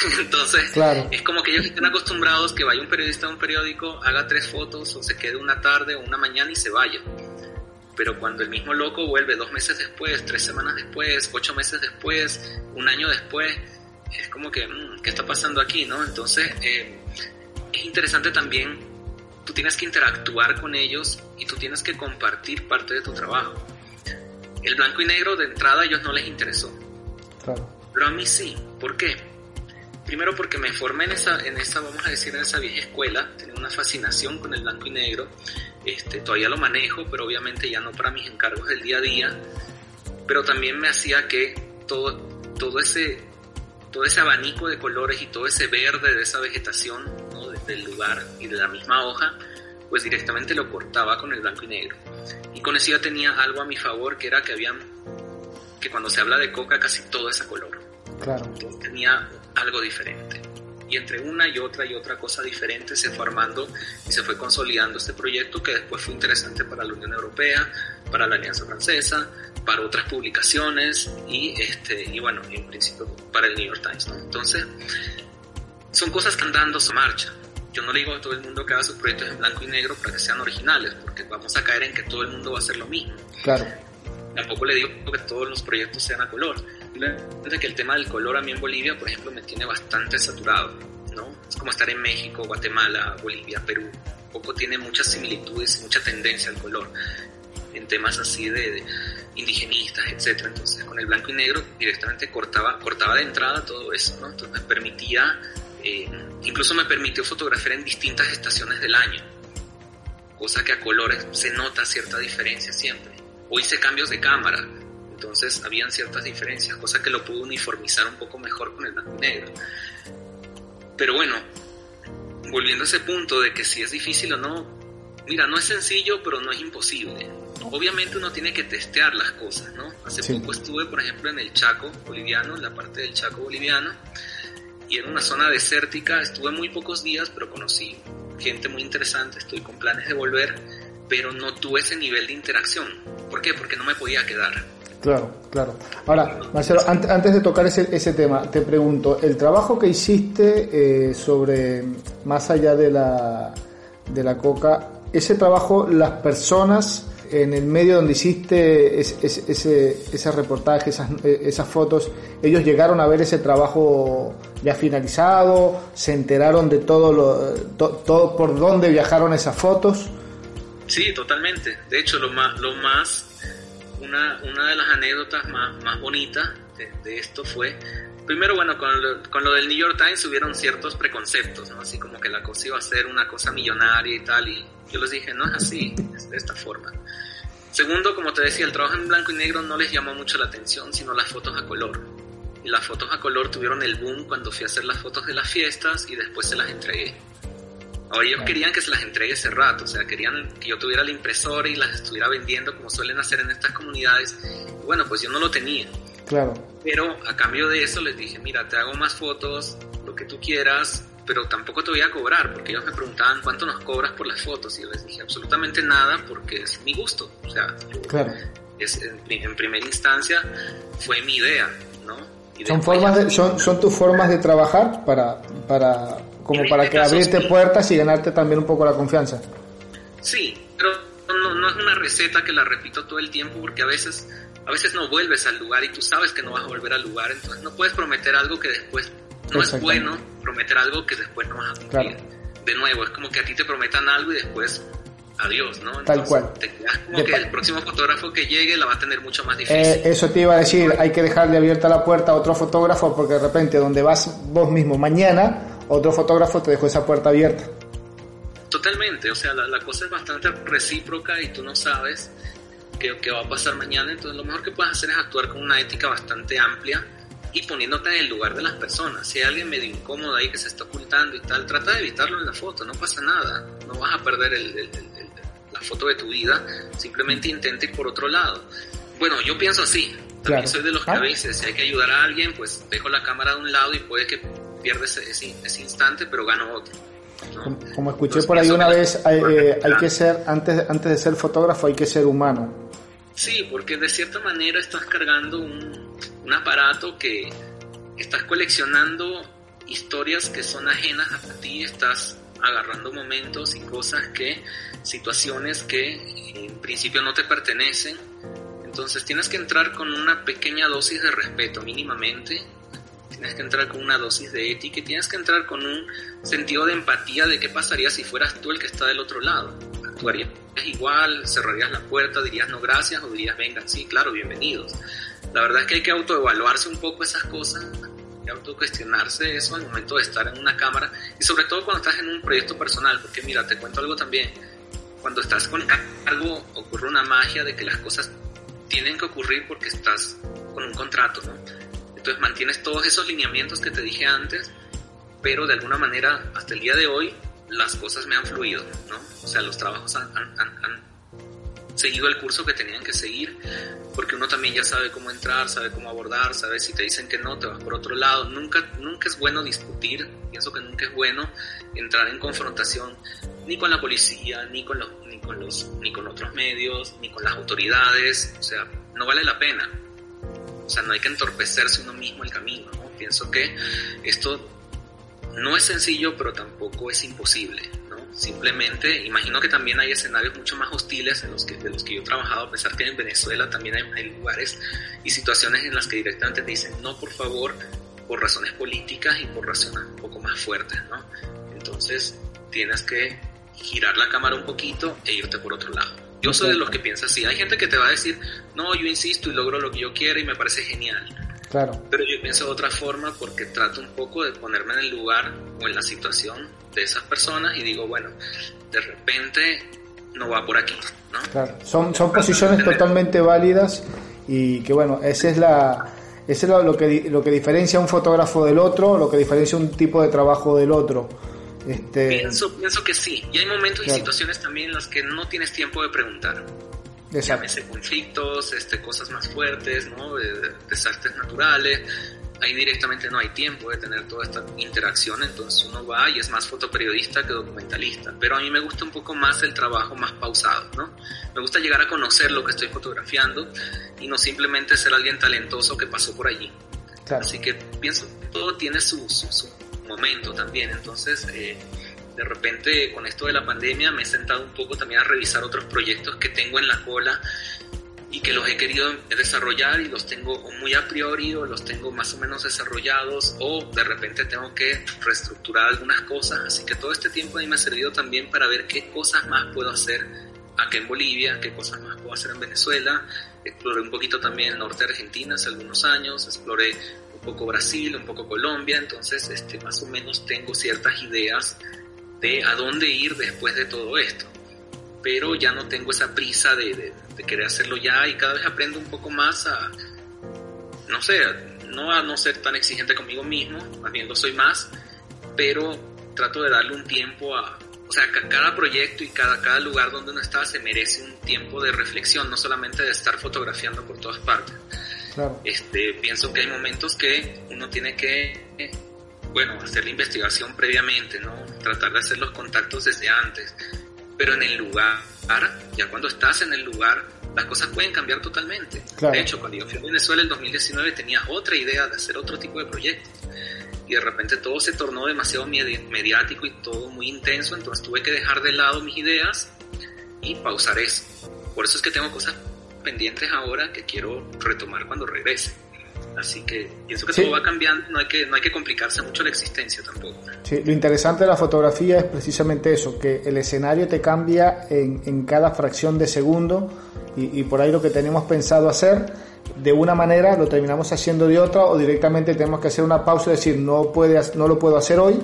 *laughs* Entonces, claro. es como que ellos están acostumbrados que vaya un periodista a un periódico, haga tres fotos o se quede una tarde o una mañana y se vaya. Pero cuando el mismo loco vuelve dos meses después, tres semanas después, ocho meses después, un año después, es como que, mmm, ¿qué está pasando aquí? ¿no? Entonces, eh, es interesante también tú tienes que interactuar con ellos y tú tienes que compartir parte de tu trabajo. El blanco y negro de entrada a ellos no les interesó. Claro. Pero a mí sí. ¿Por qué? Primero porque me formé en esa, en esa, vamos a decir, en esa vieja escuela, tenía una fascinación con el blanco y negro, este, todavía lo manejo, pero obviamente ya no para mis encargos del día a día, pero también me hacía que todo, todo ese, todo ese abanico de colores y todo ese verde de esa vegetación. Del lugar y de la misma hoja, pues directamente lo cortaba con el blanco y negro. Y con eso ya tenía algo a mi favor, que era que habían, que cuando se habla de coca casi todo es a color. Claro. Entonces tenía algo diferente. Y entre una y otra y otra cosa diferente se fue armando y se fue consolidando este proyecto que después fue interesante para la Unión Europea, para la Alianza Francesa, para otras publicaciones y, este, y bueno, en principio para el New York Times. ¿no? Entonces, son cosas que andan dando su marcha. Yo no le digo a todo el mundo que haga sus proyectos en blanco y negro para que sean originales, porque vamos a caer en que todo el mundo va a hacer lo mismo. Claro. Tampoco le digo que todos los proyectos sean a color. Simplemente que el tema del color a mí en Bolivia, por ejemplo, me tiene bastante saturado. ¿no? Es como estar en México, Guatemala, Bolivia, Perú. Un poco tiene muchas similitudes mucha tendencia al color en temas así de, de indigenistas, etcétera. Entonces, con el blanco y negro directamente cortaba, cortaba de entrada todo eso, ¿no? Entonces me permitía, eh, incluso me permitió fotografiar en distintas estaciones del año, cosa que a colores se nota cierta diferencia siempre. O hice cambios de cámara, entonces habían ciertas diferencias, cosa que lo pude uniformizar un poco mejor con el blanco y negro. Pero bueno, volviendo a ese punto de que si es difícil o no, mira, no es sencillo, pero no es imposible obviamente uno tiene que testear las cosas, ¿no? Hace sí. poco estuve, por ejemplo, en el Chaco boliviano, en la parte del Chaco boliviano, y en una zona desértica, estuve muy pocos días, pero conocí gente muy interesante, estoy con planes de volver, pero no tuve ese nivel de interacción. ¿Por qué? Porque no me podía quedar. Claro, claro. Ahora, Marcelo, antes de tocar ese, ese tema, te pregunto, el trabajo que hiciste eh, sobre, más allá de la, de la coca, ese trabajo, las personas en el medio donde hiciste ese, ese, reportaje, esas, esas fotos, ellos llegaron a ver ese trabajo ya finalizado, se enteraron de todo, lo, todo por dónde viajaron esas fotos. Sí, totalmente. De hecho, lo más, lo más una, una de las anécdotas más, más bonitas de, esto fue, primero, bueno, con lo, con lo, del New York Times hubieron ciertos preconceptos, ¿no? Así como que la cosa iba a ser una cosa millonaria y tal, y yo les dije, no es así, es de esta forma. Segundo, como te decía, el trabajo en blanco y negro no les llamó mucho la atención, sino las fotos a color. Y las fotos a color tuvieron el boom cuando fui a hacer las fotos de las fiestas y después se las entregué. Ahora ellos querían que se las entregue ese rato, o sea, querían que yo tuviera la impresora y las estuviera vendiendo como suelen hacer en estas comunidades. bueno, pues yo no lo tenía. Claro. Pero a cambio de eso les dije, mira, te hago más fotos, lo que tú quieras, pero tampoco te voy a cobrar, porque ellos me preguntaban cuánto nos cobras por las fotos y yo les dije absolutamente nada porque es mi gusto. O sea, claro. es, en, primera instancia fue mi idea, ¿no? son, formas son, son tus formas de trabajar para, para como para que abrirte puertas y ganarte también un poco la confianza. Sí, pero no, es una receta que la repito todo el tiempo porque a veces, a veces no vuelves al lugar y tú sabes que no vas a volver al lugar, entonces no puedes prometer algo que después no es bueno prometer algo que después no vas a cumplir. De nuevo, es como que a ti te prometan algo y después adiós, ¿no? Tal cual. Te quedas como que el próximo fotógrafo que llegue la va a tener mucho más difícil. Eh, eso te iba a decir, hay que dejarle abierta la puerta a otro fotógrafo porque de repente donde vas vos mismo mañana otro fotógrafo te dejó esa puerta abierta. Totalmente, o sea, la, cosa es bastante recíproca y tú no sabes qué, qué, va a pasar mañana, entonces lo mejor que puedes hacer es actuar con una ética bastante amplia y poniéndote en el lugar de las personas. Si hay alguien medio incómodo ahí que se está ocultando y tal, trata de evitarlo en la foto, no pasa nada, no vas a perder el, la foto de tu vida, simplemente intente ir por otro lado. Bueno, yo pienso así, también soy de los que a ah. veces si hay que ayudar a alguien, pues dejo la cámara de un lado y puede que pierdes ese, ese instante, pero gano otro. Como, escuché por ahí una vez, hay, eh, hay, que ser, antes, antes de ser fotógrafo, hay que ser humano. Sí, porque de cierta manera estás cargando un, aparato que estás coleccionando historias que son ajenas a ti, estás agarrando momentos y cosas que, situaciones que en principio no te pertenecen. Entonces tienes que entrar con una pequeña dosis de respeto mínimamente tienes que entrar con una dosis de ética y tienes que entrar con un sentido de empatía de qué pasaría si fueras tú el que está del otro lado. ¿Actuarías igual? ¿Cerrarías la puerta? ¿Dirías no gracias? ¿O dirías vengan, sí, claro, bienvenidos? La verdad es que hay que autoevaluarse un poco esas cosas y autocuestionarse eso al momento de estar en una cámara y sobre todo cuando estás en un proyecto personal, porque mira, te cuento algo también. Cuando estás con algo ocurre una magia de que las cosas tienen que ocurrir porque estás con un contrato, ¿no? Entonces mantienes todos esos lineamientos que te dije antes, pero de alguna manera hasta el día de hoy las cosas me han fluido, ¿no? O sea, los trabajos han, seguido el curso que tenían que seguir, porque uno también ya sabe cómo entrar, sabe cómo abordar, sabe si te dicen que no, te vas por otro lado. Nunca, nunca es bueno discutir, pienso que nunca es bueno entrar en confrontación ni con la policía, ni con los, ni con los, ni con otros medios, ni con las autoridades, o sea, no vale la pena. O sea, no hay que entorpecerse uno mismo el camino, ¿no? Pienso que esto no es sencillo, pero tampoco es imposible, ¿no? Simplemente, imagino que también hay escenarios mucho más hostiles en los que, de los que yo he trabajado, a pesar que en Venezuela también hay, lugares y situaciones en las que directamente te dicen, no, por favor, por razones políticas y por razones un poco más fuertes, ¿no? Entonces, tienes que girar la cámara un poquito e irte por otro lado. Yo soy de los que piensa así. Hay gente que te va a decir, no, yo insisto y logro lo que yo quiero y me parece genial. Claro. Pero yo pienso de otra forma porque trato un poco de ponerme en el lugar o en la situación de esas personas y digo, bueno, de repente no va por aquí, ¿no? Claro. Son, son posiciones totalmente válidas y que bueno, esa es la... Ese es lo que, lo que diferencia a un fotógrafo del otro, lo que diferencia un tipo de trabajo del otro. Este... Pienso, pienso que sí. Y hay momentos y situaciones también en las que no tienes tiempo de preguntar. Llámese conflictos, este, cosas más fuertes, ¿no? desastres naturales. ahí directamente no hay tiempo de tener toda esta interacción, entonces uno va y es más fotoperiodista que documentalista. Pero a mí me gusta un poco más el trabajo más pausado, ¿no? Me gusta llegar a conocer lo que estoy fotografiando y no simplemente ser alguien talentoso que pasó por allí. Así que pienso todo tiene su, su, momento también, entonces... Eh, de repente con esto de la pandemia me he sentado un poco también a revisar otros proyectos que tengo en la cola y que los he querido desarrollar y los tengo muy a priori o los tengo más o menos desarrollados o de repente tengo que reestructurar algunas cosas. Así que todo este tiempo a mí me ha servido también para ver qué cosas más puedo hacer aquí en Bolivia, qué cosas más puedo hacer en Venezuela. Exploré un poquito también el norte de Argentina hace algunos años, exploré un poco Brasil, un poco Colombia, entonces este, más o menos tengo ciertas ideas de a dónde ir después de todo esto pero ya no tengo esa prisa de, querer hacerlo ya y cada vez aprendo un poco más a, no sé, no a no ser tan exigente conmigo mismo, más bien lo soy más, pero trato de darle un tiempo a, o sea, cada proyecto y cada, cada lugar donde uno está se merece un tiempo de reflexión, no solamente de estar fotografiando por todas partes. Este, pienso que hay momentos que uno tiene que, bueno, hacer la investigación previamente, ¿no? Tratar de hacer los contactos desde antes pero en el lugar, ya cuando estás en el lugar, las cosas pueden cambiar totalmente. De hecho, cuando yo fui a Venezuela en 2019 tenía otra idea de hacer otro tipo de proyectos y de repente todo se tornó demasiado mediático y todo muy intenso, entonces tuve que dejar de lado mis ideas y pausar eso. Por eso es que tengo cosas pendientes ahora que quiero retomar cuando regrese. Así que pienso que todo va cambiando, no hay que, no hay que complicarse mucho la existencia tampoco. Sí, lo interesante de la fotografía es precisamente eso, que el escenario te cambia en, en cada fracción de segundo y, y, por ahí lo que tenemos pensado hacer de una manera lo terminamos haciendo de otra o directamente tenemos que hacer una pausa y decir no, puede, no lo puedo hacer hoy,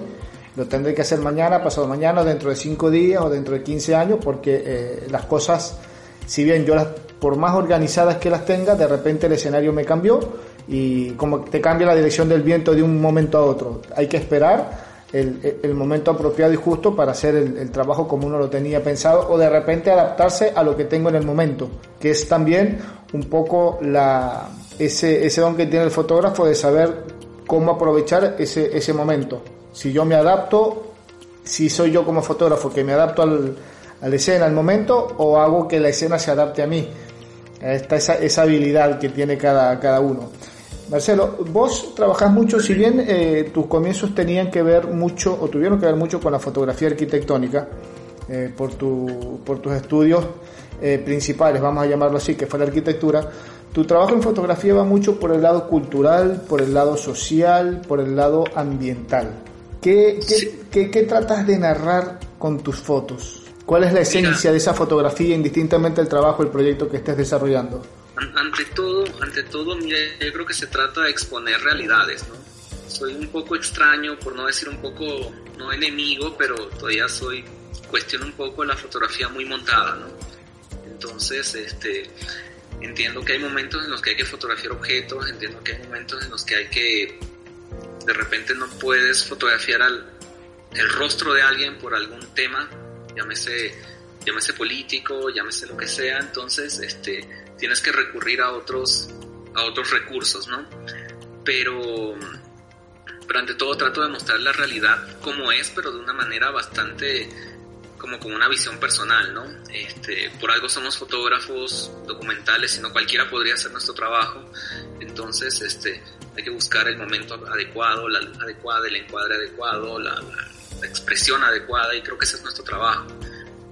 lo tendré que hacer mañana, pasado mañana, dentro de cinco días o dentro de 15 años porque eh, las cosas, si bien yo las, por más organizadas que las tenga, de repente el escenario me cambió y como te cambia la dirección del viento de un momento a otro. Hay que esperar el, el momento apropiado y justo para hacer el, el, trabajo como uno lo tenía pensado o de repente adaptarse a lo que tengo en el momento, que es también un poco la, ese, ese don que tiene el fotógrafo de saber cómo aprovechar ese, ese momento. Si yo me adapto, si soy yo como fotógrafo que me adapto al, a la escena, al momento, o hago que la escena se adapte a mí. Está esa, esa habilidad que tiene cada, cada uno. Marcelo, vos trabajás mucho, si bien eh, tus comienzos tenían que ver mucho, o tuvieron que ver mucho con la fotografía arquitectónica, eh, por, tu, por tus estudios eh, principales, vamos a llamarlo así, que fue la arquitectura, tu trabajo en fotografía va mucho por el lado cultural, por el lado social, por el lado ambiental. ¿Qué, qué, qué, tratas de narrar con tus fotos? ¿Cuál es la esencia de esa fotografía, indistintamente del trabajo, el proyecto que estés desarrollando? Ante todo, ante todo, yo creo que se trata de exponer realidades, ¿no? Soy un poco extraño, por no decir un poco, no enemigo, pero todavía soy, cuestiono un poco la fotografía muy montada, ¿no? Entonces, este, entiendo que hay momentos en los que hay que fotografiar objetos, entiendo que hay momentos en los que hay que, de repente no puedes fotografiar al, el rostro de alguien por algún tema, llámese, llámese político, llámese lo que sea, entonces, este, tienes que recurrir a otros, a otros recursos, ¿no? Pero, pero ante todo trato de mostrar la realidad como es, pero de una manera bastante como con una visión personal, ¿no? Este, por algo somos fotógrafos documentales, sino cualquiera podría hacer nuestro trabajo. Entonces, este, hay que buscar el momento adecuado, la luz adecuada, el encuadre adecuado, la, la expresión adecuada, y creo que ese es nuestro trabajo.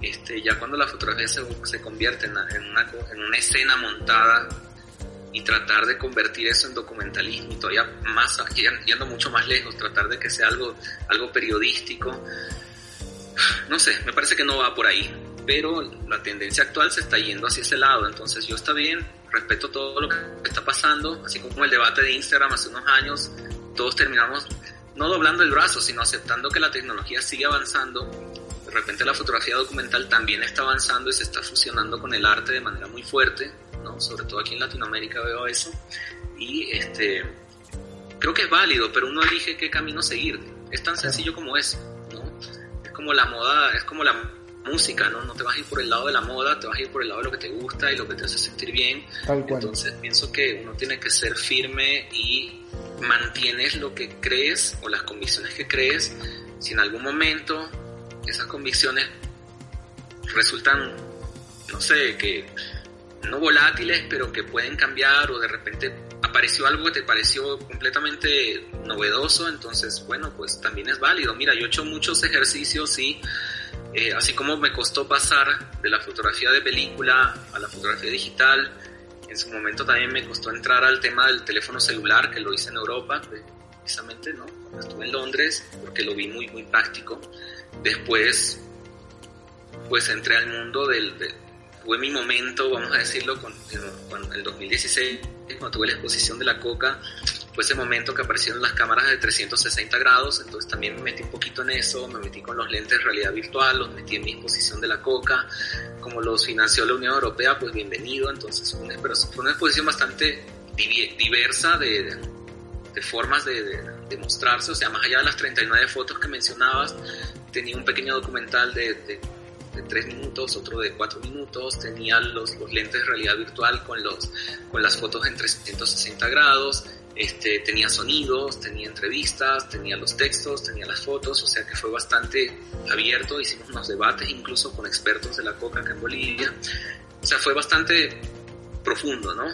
Este, ya cuando la fotografía se, se convierte en, en, una, en una escena montada y tratar de convertir eso en documentalismo y todavía más, yendo mucho más lejos, tratar de que sea algo, algo periodístico, no sé, me parece que no va por ahí, pero la tendencia actual se está yendo hacia ese lado, entonces yo está bien, respeto todo lo que está pasando, así como el debate de Instagram hace unos años, todos terminamos no doblando el brazo, sino aceptando que la tecnología sigue avanzando repente la fotografía documental también está avanzando y se está fusionando con el arte de manera muy fuerte, ¿no? sobre todo aquí en Latinoamérica veo eso, y este, creo que es válido, pero uno elige qué camino seguir, es tan sencillo como eso, ¿no? es como la moda, es como la música, ¿no? No te vas a ir por el lado de la moda, te vas a ir por el lado de lo que te gusta y lo que te hace sentir bien. Entonces pienso que uno tiene que ser firme y mantienes lo que crees o las convicciones que crees, si en algún momento esas convicciones resultan, no sé, que no volátiles, pero que pueden cambiar o de repente apareció algo que te pareció completamente novedoso, entonces, bueno, pues también es válido. Mira, yo he hecho muchos ejercicios y eh, así como me costó pasar de la fotografía de película a la fotografía digital, en su momento también me costó entrar al tema del teléfono celular, que lo hice en Europa, precisamente, ¿no? estuve en Londres, porque lo vi muy, muy práctico. Después, pues entré al mundo del, tuve mi momento, vamos a decirlo, con, con, el 2016, cuando tuve la exposición de la coca, fue ese momento que aparecieron las cámaras de 360 grados, entonces también me metí un poquito en eso, me metí con los lentes de realidad virtual, los metí en mi exposición de la coca, como los financió la Unión Europea, pues bienvenido, entonces fue una, fue exposición bastante diversa de, de formas de, de, mostrarse, o sea, más allá de las 39 fotos que mencionabas, tenía un pequeño documental de, de 3 minutos, otro de 4 minutos, tenía los, los, lentes de realidad virtual con, los, con las fotos en 360 grados, este, tenía sonidos, tenía entrevistas, tenía los textos, tenía las fotos, o sea que fue bastante abierto, hicimos unos debates incluso con expertos de la coca acá en Bolivia, o sea, fue bastante profundo, ¿no?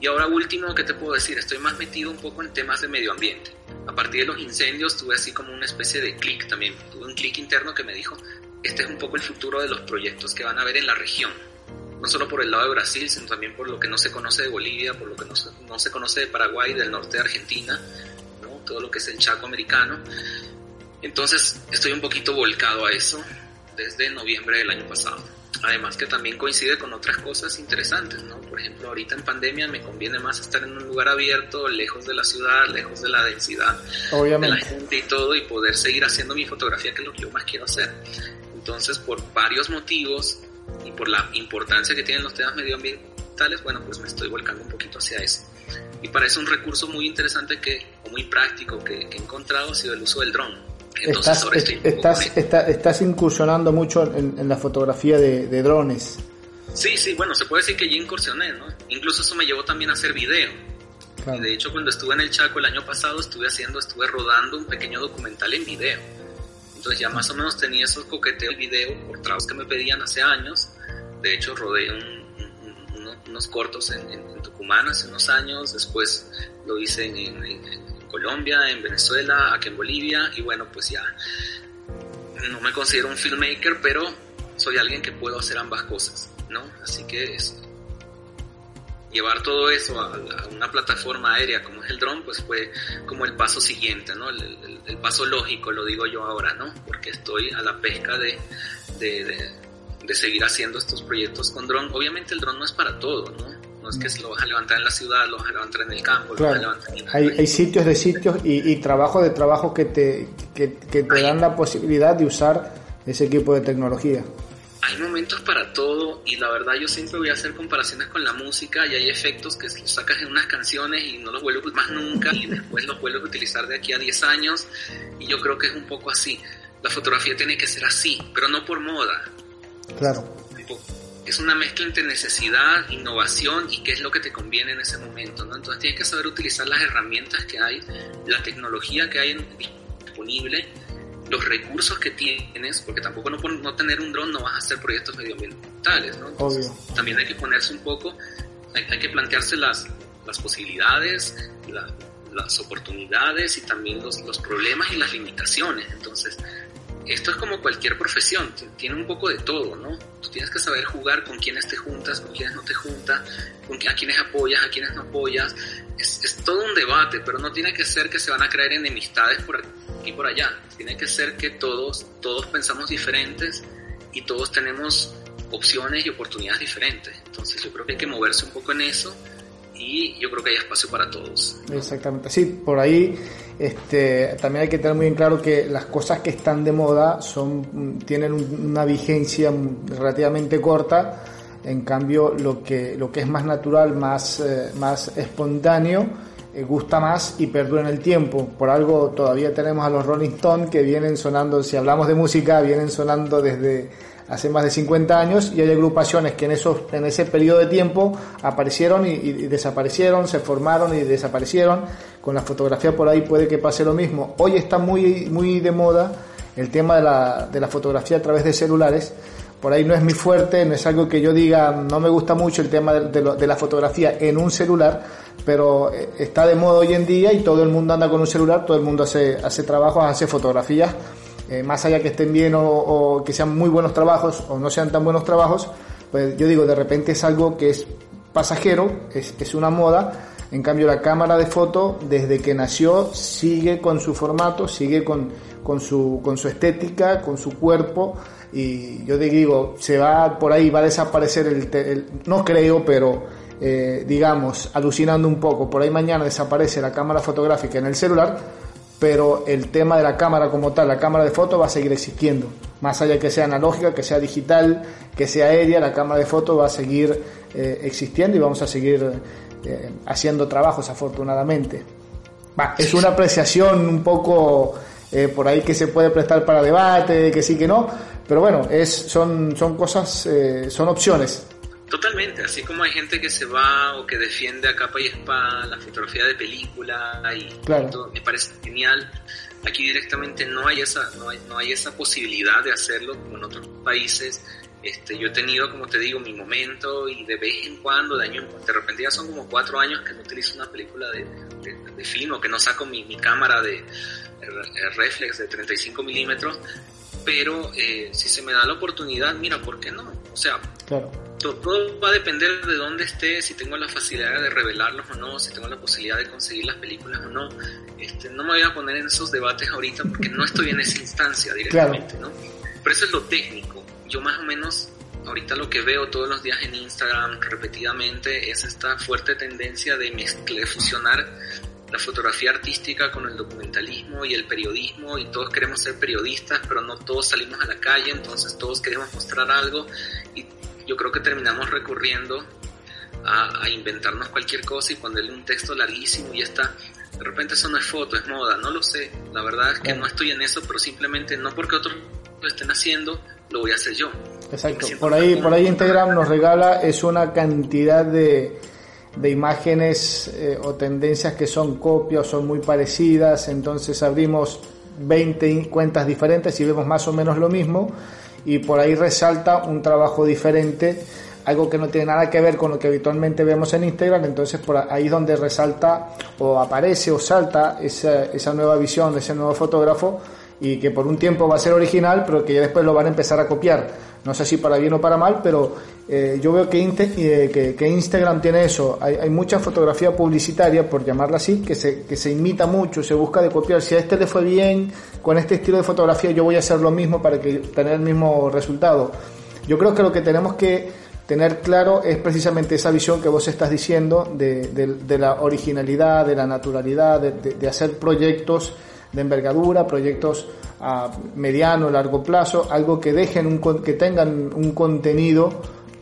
Y ahora último, ¿qué te puedo decir? Estoy más metido un poco en temas de medio ambiente. A partir de los incendios tuve así como una especie de clic también, tuve un clic interno que me dijo, este es un poco el futuro de los proyectos que van a haber en la región. No solo por el lado de Brasil, sino también por lo que no se conoce de Bolivia, por lo que no se, no se conoce de Paraguay, del norte de Argentina, ¿no? todo lo que es el Chaco americano. Entonces estoy un poquito volcado a eso desde noviembre del año pasado. Además que también coincide con otras cosas interesantes, ¿no? Por ejemplo, ahorita en pandemia me conviene más estar en un lugar abierto, lejos de la ciudad, lejos de la densidad Obviamente. de la gente y todo, y poder seguir haciendo mi fotografía, que es lo que yo más quiero hacer. Entonces, por varios motivos y por la importancia que tienen los temas medioambientales, bueno, pues me estoy volcando un poquito hacia eso. Y para eso un recurso muy interesante que, o muy práctico que, que he encontrado ha sido el uso del dron. Entonces, estás, ahora estoy estás, estás, estás, incursionando mucho en, en la fotografía de, de, drones. Sí, sí, bueno, se puede decir que ya incursioné, ¿no? Incluso eso me llevó también a hacer video. Claro. Y de hecho, cuando estuve en el Chaco el año pasado, estuve haciendo, estuve rodando un pequeño documental en video entonces ya más o menos tenía esos coqueteos de video por trabajos que me pedían hace años. De hecho, rodé un, un, unos cortos en, en, en, Tucumán hace unos años, después lo hice en, en, Colombia, en Venezuela, aquí en Bolivia, y bueno, pues ya no me considero un filmmaker, pero soy alguien que puedo hacer ambas cosas, ¿no? Así que es, llevar todo eso a, una plataforma aérea como es el dron, pues fue como el paso siguiente, ¿no? El, paso lógico, lo digo yo ahora, ¿no? Porque estoy a la pesca de, de, de, de seguir haciendo estos proyectos con dron. Obviamente el dron no es para todo, ¿no? No es que lo vas a levantar en la ciudad, lo vas a levantar en el campo, claro. lo vas a en hay, hay, sitios de sitios y, y, trabajo de trabajo que te, que, que te dan la posibilidad de usar ese equipo de tecnología hay momentos para todo y la verdad yo siempre voy a hacer comparaciones con la música y hay efectos que los sacas en unas canciones y no los vuelves más nunca y después los vuelves a utilizar de aquí a 10 años y yo creo que es un poco así. La fotografía tiene que ser así, pero no por moda. Claro. Es una mezcla entre necesidad, innovación y qué es lo que te conviene en ese momento, ¿no? Entonces tienes que saber utilizar las herramientas que hay, la tecnología que hay disponible los recursos que tienes, porque tampoco no, por no tener un dron no vas a hacer proyectos medioambientales, ¿no? Entonces, Obvio. también hay que ponerse un poco, hay, hay que plantearse las, las posibilidades, la, las oportunidades y también los, los problemas y las limitaciones. Entonces, esto es como cualquier profesión, tiene un poco de todo, ¿no? Tú tienes que saber jugar con quienes te juntas, con quienes no te juntas, con a quienes apoyas, a quienes no apoyas. Es, es todo un debate, pero no tiene que ser que se van a crear enemistades por aquí por allá. Tiene que ser que todos, todos pensamos diferentes y todos tenemos opciones y oportunidades diferentes. Entonces yo creo que hay que moverse un poco en eso y yo creo que hay espacio para todos. Exactamente, sí, por ahí este, también hay que tener muy en claro que las cosas que están de moda son, tienen una vigencia relativamente corta, en cambio lo que, lo que es más natural, más, eh, más espontáneo, eh, gusta más y perdura en el tiempo. Por algo todavía tenemos a los Rolling Stones que vienen sonando, si hablamos de música, vienen sonando desde hace más de 50 años y hay agrupaciones que en, esos, en ese periodo de tiempo aparecieron y, desaparecieron, se formaron y desaparecieron. Con la fotografía por ahí puede que pase lo mismo. Hoy está muy, muy de moda el tema de la, de la fotografía a través de celulares. Por ahí no es mi fuerte, no es algo que yo diga, no me gusta mucho el tema de, de la fotografía en un celular, pero eh, está de moda hoy en día y todo el mundo anda con un celular, todo el mundo hace, hace trabajos, hace fotografías eh, más allá que estén bien o, que sean muy buenos trabajos o no sean tan buenos trabajos, pues yo digo, de repente es algo que es pasajero, es, es una moda, en cambio la cámara de foto desde que nació sigue con su formato, sigue con, con, su, con su estética, con su cuerpo. Y yo digo, se va por ahí, va a desaparecer el, no creo, pero eh, digamos, alucinando un poco, por ahí mañana desaparece la cámara fotográfica en el celular, pero el tema de la cámara como tal, la cámara de foto va a seguir existiendo. Más allá que sea analógica, que sea digital, que sea aérea, la cámara de foto va a seguir eh, existiendo y vamos a seguir eh, haciendo trabajos afortunadamente. es una apreciación un poco eh, por ahí que se puede prestar para debate, que sí, que no, pero bueno, es, son, son cosas, son opciones Totalmente, así como hay gente que se va o que defiende a capa y espada la fotografía de película y todo, me parece genial. Aquí directamente no hay esa no hay, no hay esa posibilidad de hacerlo como en otros países. Este, yo he tenido, como te digo, mi momento y de vez en cuando, de año de repente ya son como cuatro años que no utilizo una película de, de, film o que no saco mi, mi cámara de, de reflex de 35 milímetros pero eh, si se me da la oportunidad, mira, ¿por qué no? O sea, todo, va a depender de dónde esté, si tengo la facilidad de revelarlos o no, si tengo la posibilidad de conseguir las películas o no. Este, no me voy a poner en esos debates ahorita porque no estoy en esa instancia directamente, ¿no? Pero eso es lo técnico. Yo más o menos ahorita lo que veo todos los días en Instagram repetidamente es esta fuerte tendencia de mezclar, fusionar la fotografía artística con el documentalismo y el periodismo y todos queremos ser periodistas, pero no todos salimos a la calle, entonces todos queremos mostrar algo y yo creo que terminamos recurriendo a, inventarnos cualquier cosa y ponerle un texto larguísimo y ya está. De repente eso no es foto, es moda, no lo sé. La verdad es que no estoy en eso, pero simplemente no porque otros lo estén haciendo, lo voy a hacer yo. Exacto. Por ahí, por ahí Instagram nos regala es una cantidad de de imágenes eh, o tendencias que son copias son muy parecidas, entonces abrimos 20 cuentas diferentes y vemos más o menos lo mismo y por ahí resalta un trabajo diferente, algo que no tiene nada que ver con lo que habitualmente vemos en Instagram, entonces por ahí es donde resalta o aparece o salta esa, esa nueva visión, ese nuevo fotógrafo y que por un tiempo va a ser original, pero que ya después lo van a empezar a copiar. No sé si para bien o para mal, pero eh, yo veo que, eh, que, Instagram tiene eso. Hay, hay, mucha fotografía publicitaria, por llamarla así, que se, que se imita mucho, se busca de copiar. Si a este le fue bien con este estilo de fotografía, yo voy a hacer lo mismo para que tener el mismo resultado. Yo creo que lo que tenemos que tener claro es precisamente esa visión que vos estás diciendo de, de, la originalidad, de la naturalidad, de, de hacer proyectos de envergadura, proyectos a mediano, largo plazo, algo que dejen un, que tengan un contenido.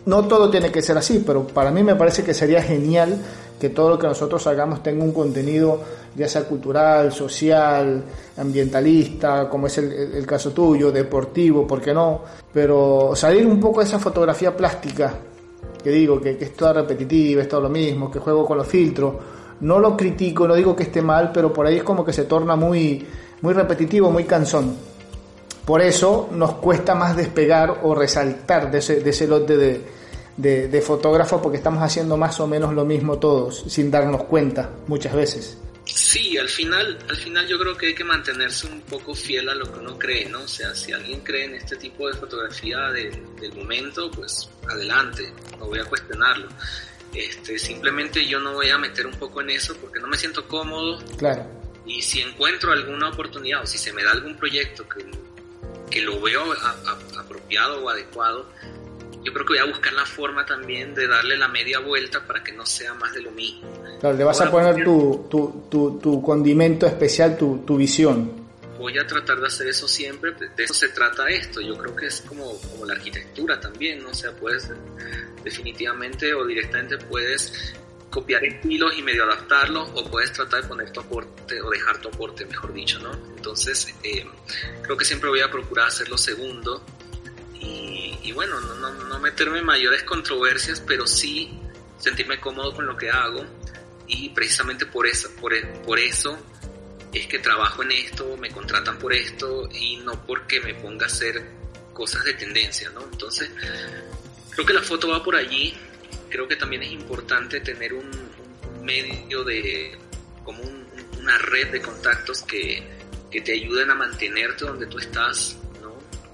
No todo tiene que ser así, pero para mí me parece que sería genial que todo lo que nosotros hagamos tenga un contenido, ya sea cultural, social, ambientalista, como es el, caso tuyo, deportivo, ¿por qué no? Pero salir un poco de esa fotografía plástica, que digo, que, que es toda repetitiva, es todo lo mismo, que juego con los filtros, no lo critico, no digo que esté mal, pero por ahí es como que se torna muy, muy repetitivo, muy cansón. Por eso nos cuesta más despegar o resaltar de ese, de ese lote de, de, de fotógrafos porque estamos haciendo más o menos lo mismo todos, sin darnos cuenta muchas veces. Sí, al final, al final yo creo que hay que mantenerse un poco fiel a lo que uno cree, ¿no? O sea, si alguien cree en este tipo de fotografía del momento, pues adelante, no voy a cuestionarlo. Este, simplemente yo no voy a meter un poco en eso porque no me siento cómodo. Claro. Y si encuentro alguna oportunidad o si se me da algún proyecto que, que lo veo apropiado o adecuado, yo creo que voy a buscar la forma también de darle la media vuelta para que no sea más de lo mismo. Claro, le vas a poner tu, tu, tu, tu, condimento especial, tu, tu visión voy a tratar de hacer eso siempre, de eso se trata esto, yo creo que es como, como la arquitectura también, ¿no? o sea, puedes definitivamente o directamente puedes copiar estilos y medio adaptarlos o puedes tratar de poner tu aporte o dejar tu aporte, mejor dicho, ¿no? Entonces, eh, creo que siempre voy a procurar hacer lo segundo y, bueno, no, no, no meterme en mayores controversias, pero sí sentirme cómodo con lo que hago y precisamente por eso, por, por eso es que trabajo en esto, me contratan por esto y no porque me ponga a hacer cosas de tendencia, ¿no? Entonces, creo que la foto va por allí, creo que también es importante tener un, medio de, como una red de contactos que, que te ayuden a mantenerte donde tú estás.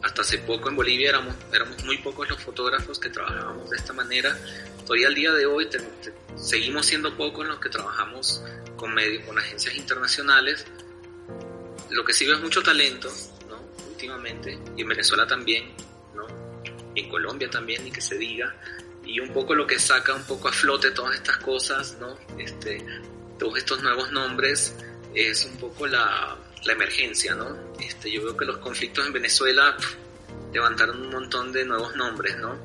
Hasta hace poco en Bolivia éramos, éramos muy pocos los fotógrafos que trabajábamos de esta manera, todavía al día de hoy seguimos siendo pocos los que trabajamos con medios, con agencias internacionales. Lo que sí veo es mucho talento, ¿no? Últimamente, y en Venezuela también, ¿no? Y en Colombia también, ni que se diga. Y un poco lo que saca un poco a flote todas estas cosas, ¿no? Este, todos estos nuevos nombres, es un poco la, la emergencia, ¿no? Este, yo veo que los conflictos en Venezuela levantaron un montón de nuevos nombres, ¿no?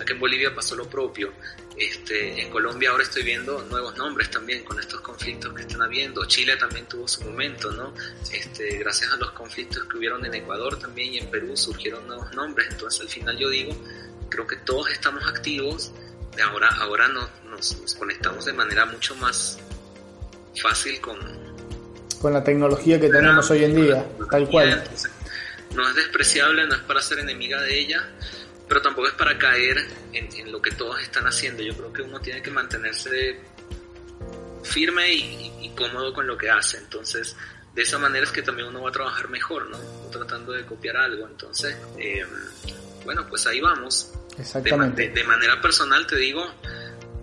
Aquí en Bolivia pasó lo propio. Este, en Colombia ahora estoy viendo nuevos nombres también con estos conflictos que están habiendo. Chile también tuvo su momento, ¿no? Este, gracias a los conflictos que hubieron en Ecuador también y en Perú surgieron nuevos nombres. Entonces al final yo digo, creo que todos estamos activos. Ahora, ahora nos, conectamos de manera mucho más fácil con... Con la tecnología que tenemos hoy en día, tal cual. no es despreciable, no es para ser enemiga de ella pero tampoco es para caer en, lo que todos están haciendo. Yo creo que uno tiene que mantenerse firme y, cómodo con lo que hace. Entonces, de esa manera es que también uno va a trabajar mejor, ¿no? tratando de copiar algo. Entonces, em, bueno, pues ahí vamos. Exactamente. De, manera personal te digo,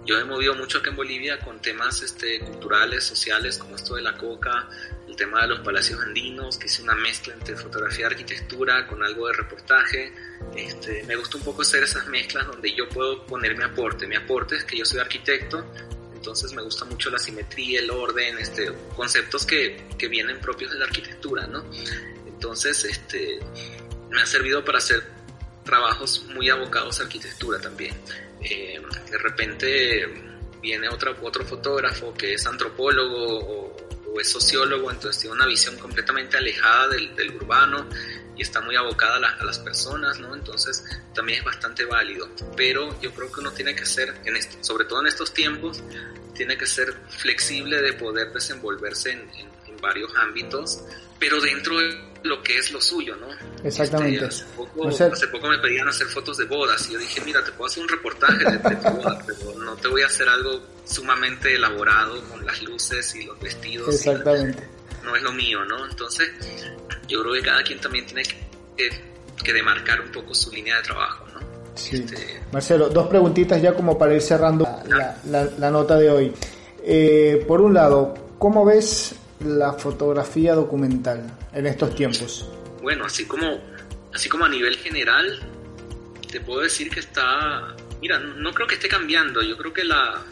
yo he movido mucho aquí en Bolivia con temas este, culturales, sociales, como esto de la coca, el tema de los palacios andinos, que hice una mezcla entre fotografía y arquitectura con algo de reportaje. Este, me gusta un poco hacer esas mezclas donde yo puedo poner mi aporte. Mi aporte es que yo soy arquitecto, entonces me gusta mucho la simetría, el orden, este, conceptos que, que vienen propios de la arquitectura, ¿no? Entonces, este, me ha servido para hacer trabajos muy abocados a arquitectura también. Eh, de repente viene otro, otro fotógrafo que es antropólogo o es sociólogo, entonces tiene una visión completamente alejada del, urbano y está muy abocada a, las personas, ¿no? Entonces también es bastante válido. Pero yo creo que uno tiene que ser, en sobre todo en estos tiempos, tiene que ser flexible de poder desenvolverse en, en, varios ámbitos, pero dentro de lo que es lo suyo, ¿no? Exactamente. Este, hace, poco, me pedían hacer fotos de bodas y yo dije, mira, te puedo hacer un reportaje de, de tu boda, *laughs* pero no te voy a hacer algo sumamente elaborado con las luces y los vestidos. Exactamente. no es lo mío, ¿no? Entonces, yo creo que cada quien también tiene que, que, demarcar un poco su línea de trabajo, ¿no? Sí. Este, Marcelo, dos preguntitas ya como para ir cerrando la, la, nota de hoy. Eh, por un lado, ¿cómo ves la fotografía documental en estos tiempos? Bueno, así como, así como a nivel general, te puedo decir que está, mira, no creo que esté cambiando, yo creo que la,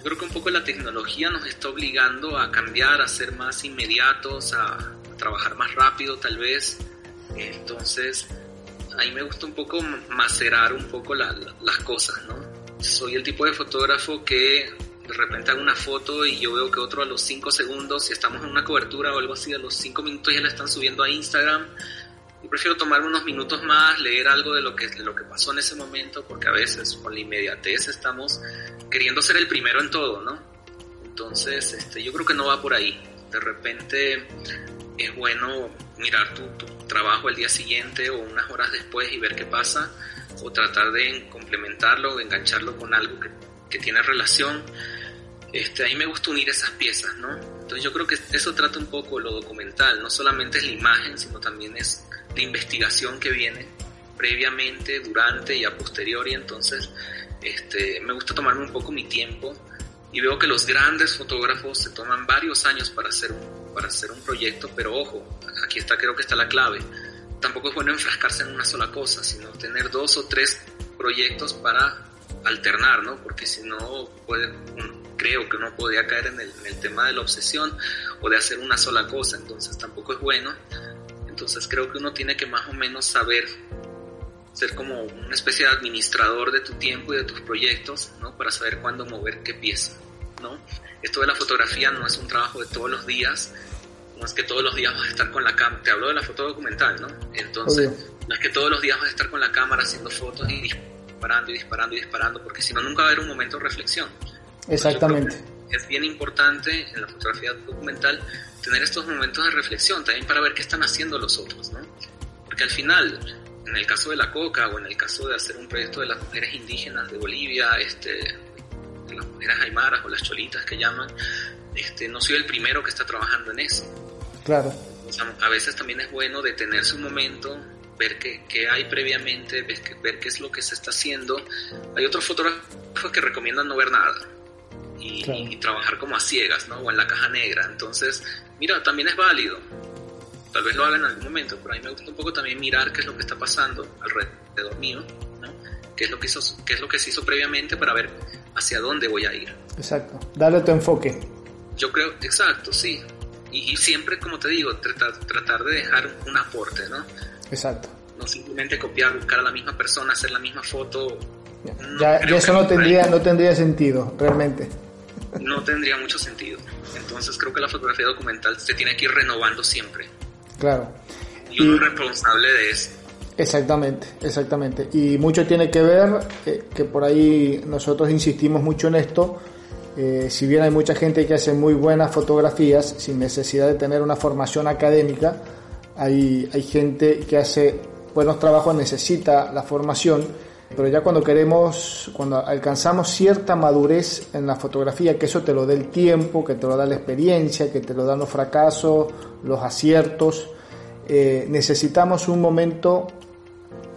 yo creo que un poco la tecnología nos está obligando a cambiar, a ser más inmediatos, a, trabajar más rápido tal vez. Entonces, a mí me gusta un poco macerar un poco las cosas, ¿no? Soy el tipo de fotógrafo que de repente hago una foto y yo veo que otro a los 5 segundos, si estamos en una cobertura o algo así, a los 5 minutos ya la están subiendo a Instagram yo prefiero tomarme unos minutos más, leer algo de lo que, lo que pasó en ese momento, porque a veces con la inmediatez estamos queriendo ser el primero en todo, ¿no? Entonces, este, yo creo que no va por ahí. De repente es bueno mirar tu, trabajo el día siguiente o unas horas después y ver qué pasa, o tratar de complementarlo o engancharlo con algo que, que tiene relación. Este, a mí me gusta unir esas piezas, ¿no? Entonces yo creo que eso trata un poco lo documental, no solamente es la imagen, sino también es de investigación que viene previamente, durante y a posteriori, entonces este, me gusta tomarme un poco mi tiempo y veo que los grandes fotógrafos se toman varios años para hacer, para hacer un proyecto, pero ojo, aquí está creo que está la clave. Tampoco es bueno enfrascarse en una sola cosa, sino tener dos o tres proyectos para alternar, ¿no? Porque si no, puede, creo que uno podría caer en el, en el tema de la obsesión o de hacer una sola cosa, entonces tampoco es bueno entonces creo que uno tiene que más o menos saber ser como una especie de administrador de tu tiempo y de tus proyectos, ¿no? Para saber cuándo mover qué pieza, ¿no? Esto de la fotografía no es un trabajo de todos los días, no es que todos los días vas a estar con la cámara, te hablo de la foto documental, ¿no? Entonces, no es que todos los días vas a estar con la cámara haciendo fotos y disparando y disparando y disparando, porque si no, nunca va a haber un momento de reflexión. Exactamente. Es bien importante en la fotografía documental tener estos momentos de reflexión, también para ver qué están haciendo los otros, ¿no? Porque al final, en el caso de la coca o en el caso de hacer un proyecto de las mujeres indígenas de Bolivia, este, de las mujeres aymaras o las cholitas que llaman, este, no soy el primero que está trabajando en eso. Claro. a veces también es bueno detenerse un momento, ver qué, qué hay previamente, ver qué, ver qué es lo que se está haciendo. Hay otros fotógrafos que recomiendan no ver nada. Y, y, trabajar como a ciegas, ¿no? O en la caja negra. Entonces, mira, también es válido. Tal vez lo hagan en algún momento, pero a mí me gusta un poco también mirar qué es lo que está pasando alrededor mío, ¿no? Qué es lo que, hizo, qué es lo que se hizo previamente para ver hacia dónde voy a ir. Exacto. Dale tu enfoque. Yo creo, exacto, sí. Y, siempre, como te digo, tratar, tratar de dejar un aporte, ¿no? Exacto. No simplemente copiar, buscar a la misma persona, hacer la misma foto. Ya, ya eso no tendría, no tendría sentido, realmente. No tendría mucho sentido. Entonces creo que la fotografía documental se tiene que ir renovando siempre. Claro. Y uno es responsable de eso. Exactamente, exactamente. Y mucho tiene que ver, eh, que por ahí nosotros insistimos mucho en esto, eh, si bien hay mucha gente que hace muy buenas fotografías sin necesidad de tener una formación académica, hay, hay gente que hace buenos trabajos, necesita la formación, pero ya cuando queremos, cuando alcanzamos cierta madurez en la fotografía, que eso te lo dé el tiempo, que te lo da la experiencia, que te lo dan los fracasos, los aciertos, eh, necesitamos un momento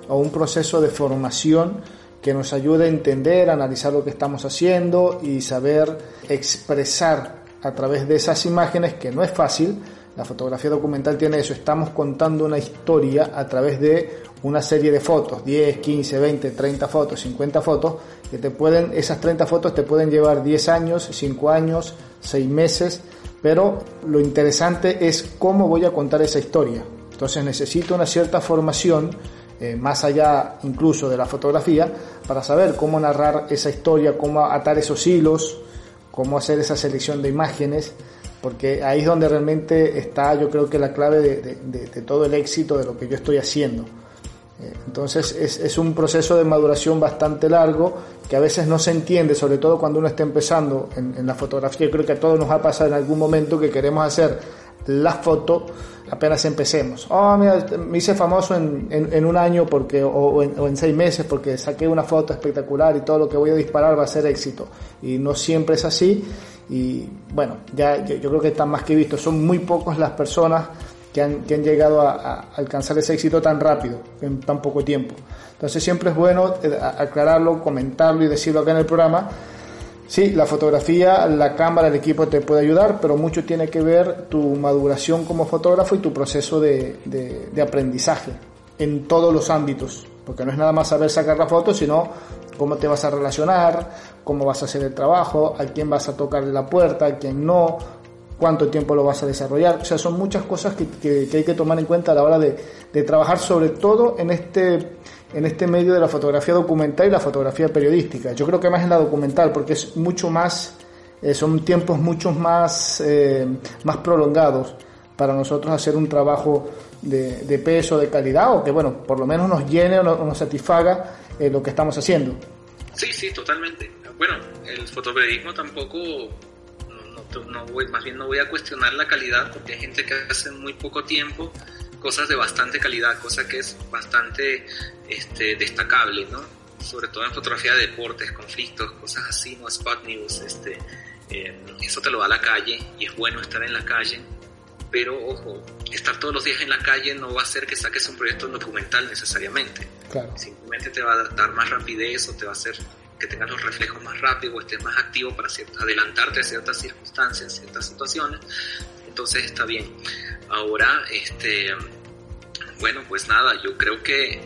o un proceso de formación que nos ayude a entender, analizar lo que estamos haciendo y saber expresar a través de esas imágenes, que no es fácil, la fotografía documental tiene eso, estamos contando una historia a través de una serie de fotos, 10, 15, 20, 30 fotos, 50 fotos, que te pueden, esas 30 fotos te pueden llevar 10 años, 5 años, 6 meses, pero lo interesante es cómo voy a contar esa historia. Entonces necesito una cierta formación eh, más allá incluso de la fotografía, para saber cómo narrar esa historia, cómo atar esos hilos, cómo hacer esa selección de imágenes, porque ahí es donde realmente está yo creo que la clave de, todo el éxito de lo que yo estoy haciendo. Entonces es, un proceso de maduración bastante largo que a veces no se entiende, sobre todo cuando uno está empezando en, la fotografía. Creo que a todos nos ha pasado en algún momento que queremos hacer la foto apenas empecemos. Oh, mira, me hice famoso en, en, un año porque, o, en, seis meses porque saqué una foto espectacular y todo lo que voy a disparar va a ser éxito. Y no siempre es así. Y bueno, ya yo, creo que está más que visto. Son muy pocos las personas que han, que han llegado a, alcanzar ese éxito tan rápido, en tan poco tiempo. Entonces siempre es bueno eh, aclararlo, comentarlo y decirlo acá en el programa Sí, la fotografía, la cámara, el equipo te puede ayudar, pero mucho tiene que ver tu maduración como fotógrafo y tu proceso de, de, aprendizaje en todos los ámbitos, porque no es nada más saber sacar la foto, sino cómo te vas a relacionar, cómo vas a hacer el trabajo, a quién vas a tocarle la puerta, a quién no, cuánto tiempo lo vas a desarrollar. O sea, son muchas cosas que, que, hay que tomar en cuenta a la hora de, de trabajar, sobre todo en este en este medio de la fotografía documental y la fotografía periodística. Yo creo que más en la documental, porque es mucho más, eh, son tiempos mucho más, eh, más prolongados para nosotros hacer un trabajo de, peso, de calidad, o que bueno, por lo menos nos llene o nos, satisfaga eh, lo que estamos haciendo. Sí, sí, totalmente. Bueno, el fotoperiodismo tampoco, no, voy, más bien no voy a cuestionar la calidad, porque hay gente que hace muy poco tiempo cosas de bastante calidad, cosa que es bastante este, destacable, ¿no? Sobre todo en fotografía de deportes, conflictos, cosas así, no spot news, este, eh, eso te lo da la calle y es bueno estar en la calle, pero ojo, estar todos los días en la calle no va a hacer que saques un proyecto documental necesariamente. Simplemente te va a dar más rapidez o te va a hacer que tengas los reflejos más rápido o estés más activo para adelantarte a ciertas circunstancias, ciertas situaciones. Entonces está bien. Ahora, este, bueno, pues nada, yo creo que,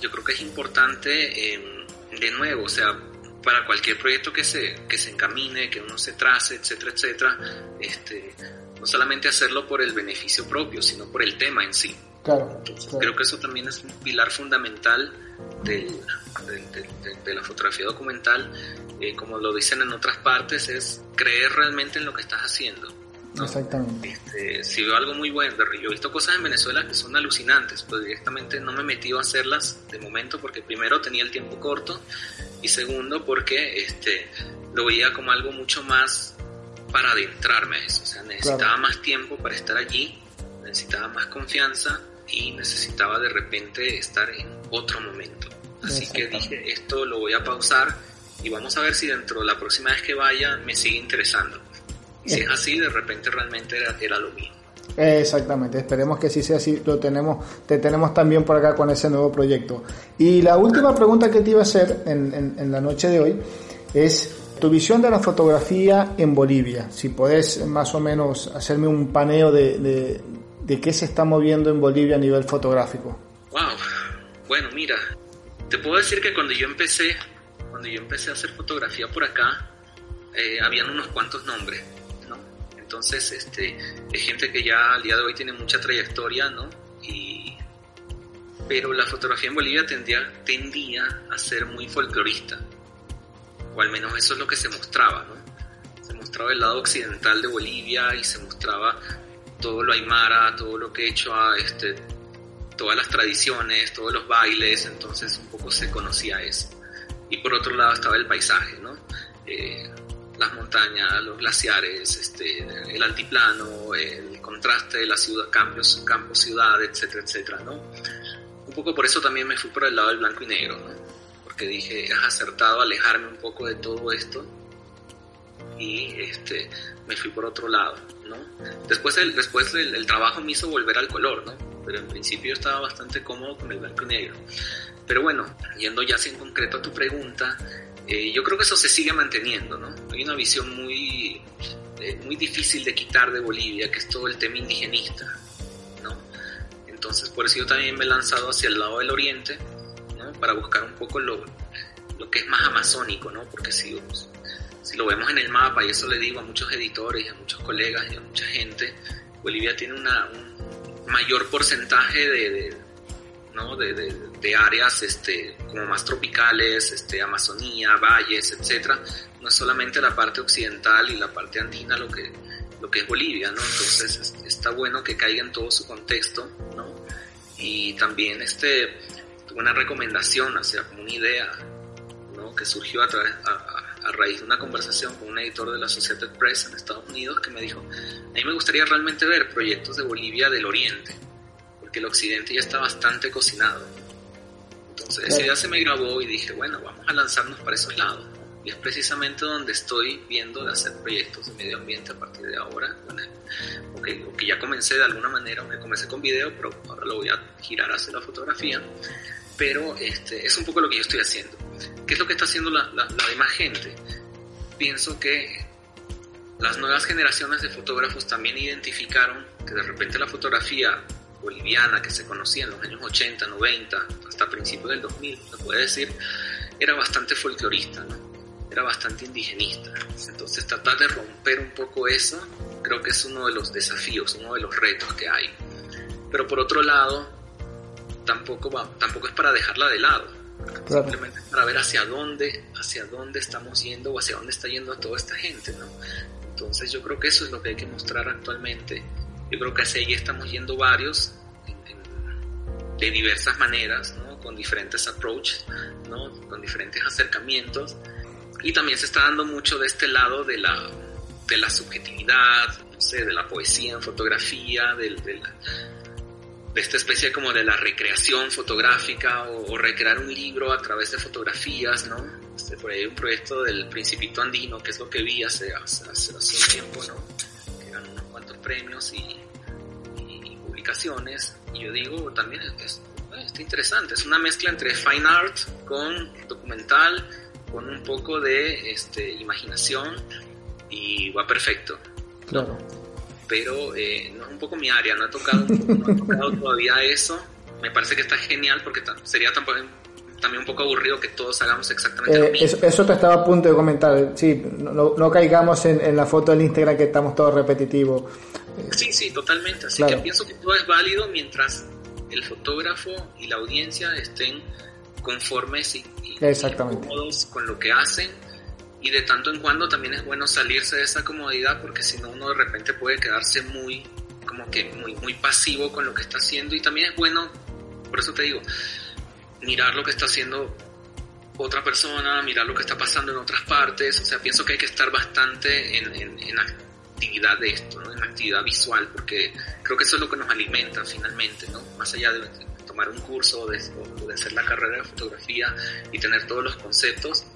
yo creo que es importante, em, de nuevo, o sea, para cualquier proyecto que se, que se encamine, que uno se trace, etcétera, etcétera, este, no solamente hacerlo por el beneficio propio, sino por el tema en sí. Claro, Creo que eso también es un pilar fundamental de, la fotografía documental, eh, como lo dicen en otras partes, es creer realmente en lo que estás haciendo Exactamente. Este, si veo algo muy bueno, yo he visto cosas en Venezuela que son alucinantes, pero directamente no me he metido a hacerlas de momento porque primero tenía el tiempo corto y segundo porque este, lo veía como algo mucho más para adentrarme a eso. O sea, necesitaba más tiempo para estar allí, necesitaba más confianza y necesitaba de repente estar en otro momento. Así que dije, esto lo voy a pausar y vamos a ver si dentro de la próxima vez que vaya me sigue interesando. Y si es así, de repente realmente era, lo mismo. Exactamente, esperemos que sí sea así, lo tenemos, te tenemos también por acá con ese nuevo proyecto. Y la última pregunta que te iba a hacer en, en, la noche de hoy es tu visión de la fotografía en Bolivia. Si podés más o menos hacerme un paneo de, de, de qué se está moviendo en Bolivia a nivel fotográfico. Wow, bueno, mira, te puedo decir que cuando yo empecé, cuando yo empecé a hacer fotografía por acá, eh, habían unos cuantos nombres, ¿no? Entonces, este, hay gente que ya al día de hoy tiene mucha trayectoria, ¿no? Y, pero la fotografía en Bolivia tendía, tendía a ser muy folclorista, o al menos eso es lo que se mostraba, ¿no? Se mostraba el lado occidental de Bolivia y se mostraba todo lo aymara, todo lo que he hecho a este, todas las tradiciones, todos los bailes, entonces un poco se conocía eso. Y por otro lado estaba el paisaje, ¿no? Eh, las montañas, los glaciares, este, el altiplano, el contraste de la ciudad, campos, campo, ciudad, etcétera, etcétera, ¿no? Un poco por eso también me fui por el lado del blanco y negro, ¿no? Porque dije, es acertado alejarme un poco de todo esto y este, me fui por otro lado, ¿no? Después, el, después el trabajo me hizo volver al color, ¿no? Pero en principio estaba bastante cómodo con el blanco y negro. Pero bueno, yendo ya en concreto a tu pregunta, eh, yo creo que eso se sigue manteniendo, ¿no? Hay una visión muy, eh, muy difícil de quitar de Bolivia, que es todo el tema indigenista, ¿no? Entonces, por eso yo también me he lanzado hacia el lado del oriente, ¿no? Para buscar un poco lo, lo que es más amazónico, ¿no? Porque si, si lo vemos en el mapa, y eso le digo a muchos editores, a muchos colegas y a mucha gente, Bolivia tiene una, mayor porcentaje de, ¿no? de, de, áreas este, como más tropicales, este, Amazonía, valles, etcétera. No es solamente la parte occidental y la parte andina lo que, lo que es Bolivia, ¿no? Entonces está bueno que caiga en todo su contexto, ¿no? Y también este, una recomendación, o sea, como una idea, ¿no? Que surgió a, través, a, a raíz de una conversación con un editor de la Associated Press en Estados Unidos que me dijo, a mí me gustaría realmente ver proyectos de Bolivia del Oriente, porque el Occidente ya está bastante cocinado. Entonces esa idea se me grabó y dije, bueno, vamos a lanzarnos para esos lados. Y es precisamente donde estoy viendo de hacer proyectos de medio ambiente a partir de ahora. o, que, ya comencé de alguna manera, aunque comencé con video, pero ahora lo voy a girar hacia la fotografía. Pero este, es un poco lo que yo estoy haciendo ¿Qué es lo que está haciendo la, demás gente? Pienso que las nuevas generaciones de fotógrafos también identificaron que de repente la fotografía boliviana que se conocía en los años 80, 90, hasta principios del 2000, se puede decir, era bastante folclorista, ¿no? era bastante indigenista. Entonces tratar de romper un poco eso creo que es uno de los desafíos, uno de los retos que hay. Pero por otro lado, tampoco, va, tampoco es para dejarla de lado Simplemente para ver hacia dónde, hacia dónde estamos yendo o hacia dónde está yendo toda esta gente. Entonces yo creo que eso es lo que hay que mostrar actualmente. Yo creo que hacia ahí estamos yendo varios de diversas maneras, ¿no? Con diferentes approaches, ¿no? Con diferentes acercamientos. Y también se está dando mucho de este lado de la, de la subjetividad, no de la poesía en fotografía, del, de la, de esta especie como de la recreación fotográfica o, recrear un libro a través de fotografías, ¿no? Este, por ahí hay un proyecto del Principito Andino, que es lo que vi hace, hace, hace, un tiempo, ¿no? Que ganó unos cuantos premios y, publicaciones. Y yo digo, también es, está interesante, es una mezcla entre fine art con documental, con un poco de este, imaginación y va perfecto. Claro pero eh, no es poco mi área, no he tocado, no he tocado *laughs* todavía eso. Me parece que está genial porque sería también, también un poco aburrido que todos hagamos exactamente lo eh, mismo. Eso, te estaba a punto de comentar, sí, no, no caigamos en, en, la foto del Instagram que estamos todos repetitivos. Sí, sí, totalmente. Así que pienso que todo es válido mientras el fotógrafo y la audiencia estén conformes y, Exactamente. cómodos con lo que hacen y de tanto en cuando también es bueno salirse de esa comodidad porque si no uno de repente puede quedarse muy como que muy muy pasivo con lo que está haciendo y también es bueno por eso te digo mirar lo que está haciendo otra persona mirar lo que está pasando en otras partes o sea pienso que hay que estar bastante en, en, actividad de esto ¿no? en actividad visual porque creo que eso es lo que nos alimenta finalmente no más allá de tomar un curso o de, de hacer la carrera de fotografía y tener todos los conceptos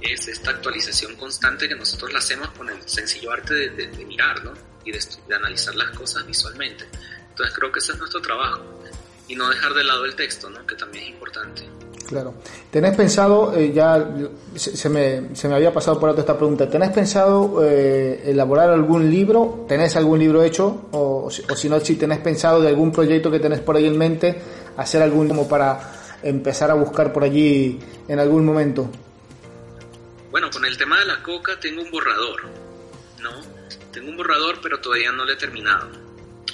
es esta actualización constante que nosotros la hacemos con el sencillo arte de, mirar, ¿no? Y de, analizar las cosas visualmente. Entonces creo que ese es nuestro trabajo. Y no dejar de lado el texto, ¿no? Que también es importante. Claro. ¿Tenés pensado, eh, ya se, me, se, me, había pasado por alto esta pregunta, ¿tenés pensado eh, elaborar algún libro? ¿Tenés algún libro hecho? O, o, si no, si tenés pensado de algún proyecto que tenés por ahí en mente, hacer algún como para empezar a buscar por allí en algún momento? Bueno, con el tema de la coca tengo un borrador, ¿no? Tengo un borrador, pero todavía no lo he terminado.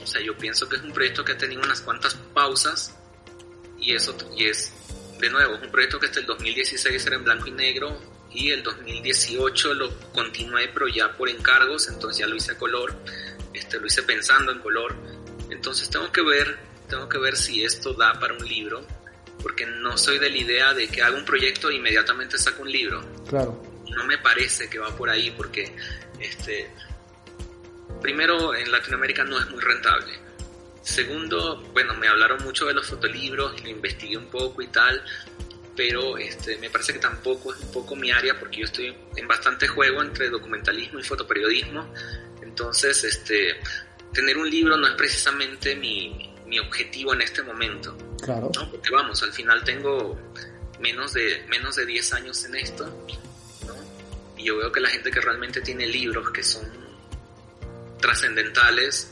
O sea, yo pienso que es un proyecto que ha tenido unas cuantas pausas y eso y es, de nuevo, es un proyecto que hasta el 2016 era en blanco y negro y el 2018 lo continué, pero ya por encargos, entonces ya lo hice a color, este, lo hice pensando en color. Entonces tengo que ver, tengo que ver si esto da para un libro porque no soy de la idea de que haga un proyecto e inmediatamente saco un libro. Claro. No me parece que va por ahí porque, este, primero, en Latinoamérica no es muy rentable. Segundo, bueno, me hablaron mucho de los fotolibros lo investigué un poco y tal, pero este, me parece que tampoco es un poco mi área porque yo estoy en bastante juego entre documentalismo y fotoperiodismo. Entonces, este, tener un libro no es precisamente mi, mi objetivo en este momento. Claro. ¿no? Porque vamos, al final tengo menos de, menos de 10 años en esto, ¿no? Y yo veo que la gente que realmente tiene libros que son trascendentales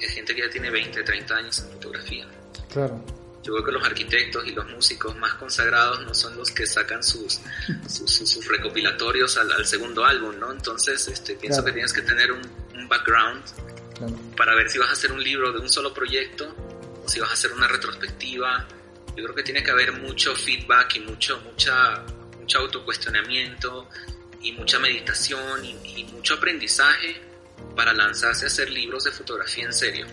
es gente que ya tiene 20, 30 años en fotografía. Claro. Yo veo que los arquitectos y los músicos más consagrados no son los que sacan sus, *laughs* sus, recopilatorios al, segundo álbum, ¿no? Entonces, este, pienso que tienes que tener un, un background para ver si vas a hacer un libro de un solo proyecto o si vas a hacer una retrospectiva. Yo creo que tiene que haber mucho feedback y mucho, mucha, mucho autocuestionamiento y mucha meditación y, mucho aprendizaje para lanzarse a hacer libros de fotografía en serio.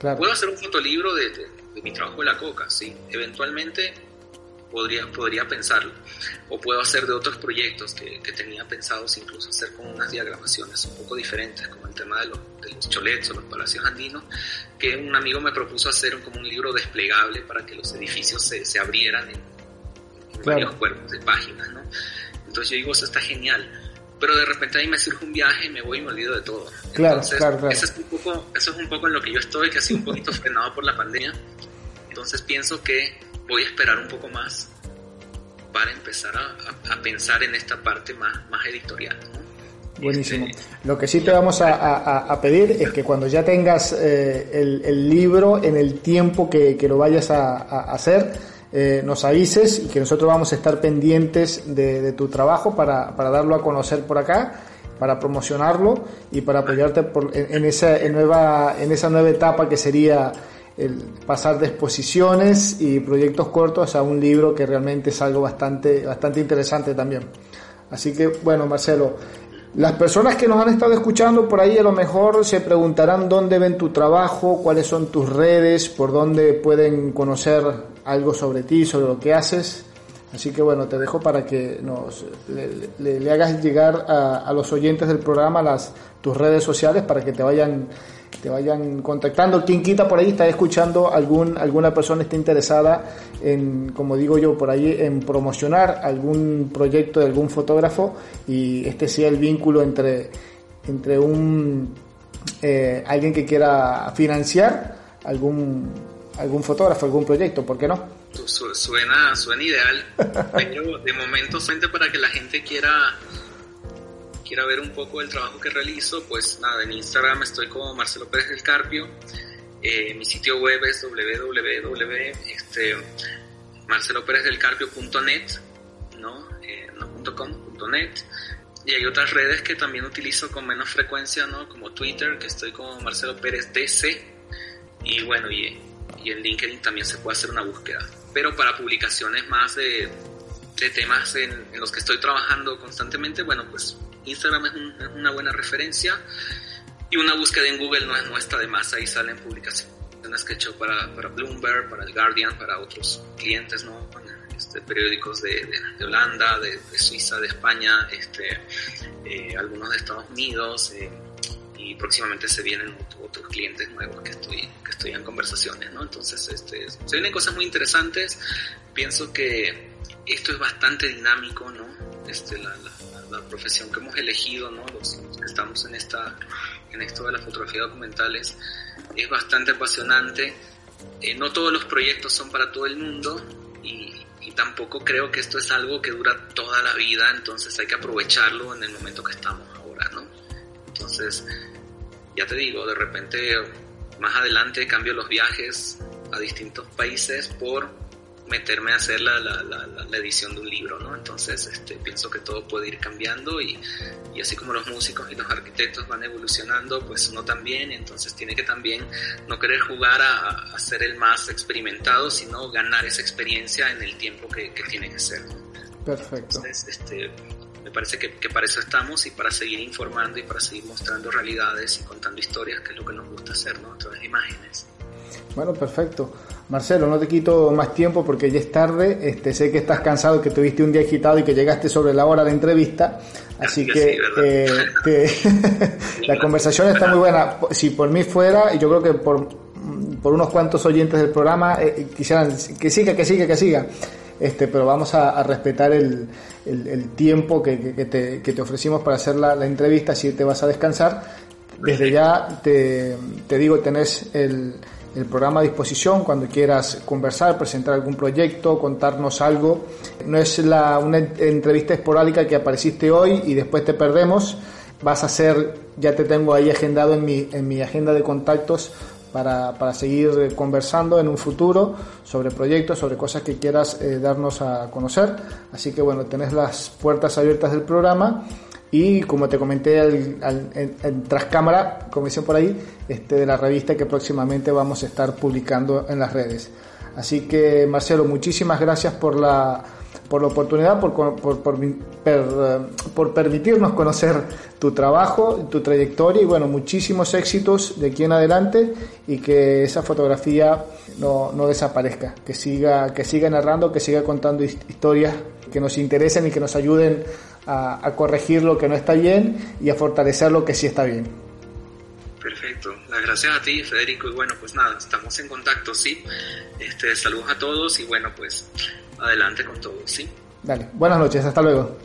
Puedo hacer un fotolibro de, de mi trabajo de la coca, sí. Eventualmente podría, podría pensarlo. O puedo hacer de otros proyectos que, que, tenía pensados incluso hacer con unas diagramaciones un poco diferentes, como el tema de los, de los cholets o los palacios andinos, que un amigo me propuso hacer como un libro desplegable para que los edificios se, se abrieran en, varios cuerpos de páginas, ¿no? Entonces yo digo, eso está genial. Pero de repente ahí me surge un viaje y me voy y me olvido de todo. Claro, claro, claro. Eso, es un poco, eso es un poco en lo que yo estoy, que ha sido un poquito frenado por la pandemia. Entonces pienso que voy a esperar un poco más para empezar a, pensar en esta parte más, más editorial. Buenísimo. Este, lo que sí te vamos a, pedir es que cuando ya tengas eh, el, libro en el tiempo que, lo vayas a, hacer, eh, nos avises y que nosotros vamos a estar pendientes de, tu trabajo para, darlo a conocer por acá, para promocionarlo y para apoyarte por, en, esa, nueva, en esa nueva etapa que sería el pasar de exposiciones y proyectos cortos a un libro que realmente es algo bastante, bastante interesante también. Así que, bueno, Marcelo, las personas que nos han estado escuchando por ahí a lo mejor se preguntarán dónde ven tu trabajo, cuáles son tus redes, por dónde pueden conocer algo sobre ti, sobre lo que haces. Así que bueno, te dejo para que nos le, hagas llegar a, a, los oyentes del programa las tus redes sociales para que te vayan te vayan contactando. Quien quita por ahí está escuchando algún, alguna persona está interesada en, como digo yo, por ahí en promocionar algún proyecto de algún fotógrafo y este sea el vínculo entre, entre un eh, alguien que quiera financiar algún algún fotógrafo, algún proyecto, ¿por qué no? Suena, suena ideal, *laughs* pero de momento solamente para que la gente quiera quiera ver un poco el trabajo que realizo, pues nada, en Instagram estoy como Marcelo Pérez del Carpio. Eh, mi sitio web es www.marceloperezdelcarpio.net, ¿no? Eh, no .com, .net. Y hay otras redes que también utilizo con menos frecuencia, ¿no? Como Twitter, que estoy como Marcelo Pérez DC. Y bueno, y, y en LinkedIn también se puede hacer una búsqueda. Pero para publicaciones más de de temas en, los que estoy trabajando constantemente, bueno, pues Instagram es, una buena referencia y una búsqueda en Google no, no está de más, ahí salen publicaciones que he hecho para, para Bloomberg, para el Guardian, para otros clientes, ¿no? Este, periódicos de, de, Holanda, de, Suiza, de España, este, eh, algunos de Estados Unidos eh, y próximamente se vienen otros clientes nuevos que estoy, que estoy en conversaciones, ¿no? Entonces, este, se vienen cosas muy interesantes. Pienso que esto es bastante dinámico, ¿no? Este, la, la, profesión que hemos elegido, ¿no? Los, que estamos en, esta, en esto de la fotografía documental es, bastante apasionante. Eh, no todos los proyectos son para todo el mundo y, y tampoco creo que esto es algo que dura toda la vida, entonces hay que aprovecharlo en el momento que estamos ahora, ¿no? Entonces, ya te digo, de repente más adelante cambio los viajes a distintos países por meterme a hacer la, la, la, edición de un libro, ¿no? Entonces, este, pienso que todo puede ir cambiando y, y, así como los músicos y los arquitectos van evolucionando, pues uno también, entonces tiene que también no querer jugar a, a ser el más experimentado, sino ganar esa experiencia en el tiempo que, que tiene que ser. Perfecto. Entonces, este, me parece que, que, para eso estamos y para seguir informando y para seguir mostrando realidades y contando historias, que es lo que nos gusta hacer, ¿no? A través de imágenes. Bueno, perfecto. Marcelo, no te quito más tiempo porque ya es tarde. Este, sé que estás cansado, que tuviste un día agitado y que llegaste sobre la hora de entrevista. Así que, eh, *laughs* la conversación está muy buena. Si por mí fuera, y yo creo que por, por unos cuantos oyentes del programa eh, quisieran que siga, que siga, que siga. Este, pero vamos a, respetar el, el, tiempo que, que, te, que, te, ofrecimos para hacer la, la entrevista, si te vas a descansar. Desde ya te, te digo, tenés el, el programa a disposición cuando quieras conversar, presentar algún proyecto, contarnos algo. No es una entrevista esporádica que apareciste hoy y después te perdemos. Vas a ser, ya te tengo ahí agendado en mi, en mi agenda de contactos para, para seguir conversando en un futuro sobre proyectos, sobre cosas que quieras eh, darnos a conocer. Así que bueno, tenés las puertas abiertas del programa y como te comenté en, tras cámara, como dicen por ahí, este, de la revista que próximamente vamos a estar publicando en las redes. Así que Marcelo, muchísimas gracias por la, por la oportunidad, por, por, por, por, permitirnos conocer tu trabajo, tu trayectoria y bueno, muchísimos éxitos de aquí en adelante y que esa fotografía no, no desaparezca, que siga, que siga narrando, que siga contando historias que nos interesen y que nos ayuden a, corregir lo que no está bien y a fortalecer lo que sí está bien. Perfecto, las gracias a ti Federico y bueno pues nada, estamos en contacto, sí. Este, saludos a todos y bueno pues adelante con todo, sí. Dale, buenas noches, hasta luego.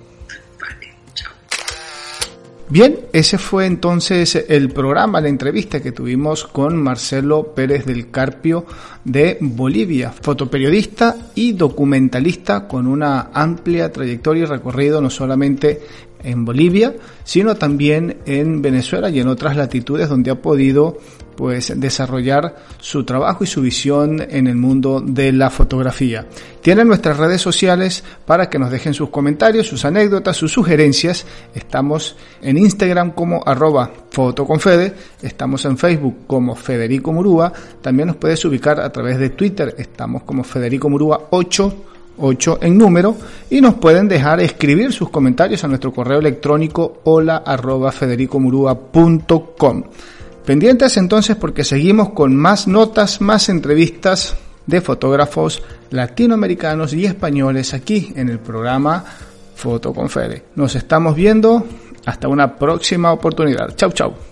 Bien, ese fue entonces el programa, la entrevista que tuvimos con Marcelo Pérez del Carpio de Bolivia, fotoperiodista y documentalista con una amplia trayectoria y recorrido no solamente en Bolivia, sino también en Venezuela y en otras latitudes donde ha podido pues desarrollar su trabajo y su visión en el mundo de la fotografía. Tienen nuestras redes sociales para que nos dejen sus comentarios, sus anécdotas, sus sugerencias. Estamos en Instagram como arroba fotoconfede, estamos en Facebook como Federico Murúa, también nos puedes ubicar a través de Twitter, estamos como Federico Murúa 8 8 en número y nos pueden dejar escribir sus comentarios a nuestro correo electrónico hola arroba. Pendientes entonces porque seguimos con más notas, más entrevistas de fotógrafos latinoamericanos y españoles aquí en el programa Foto. Nos estamos viendo hasta una próxima oportunidad. Chau chau.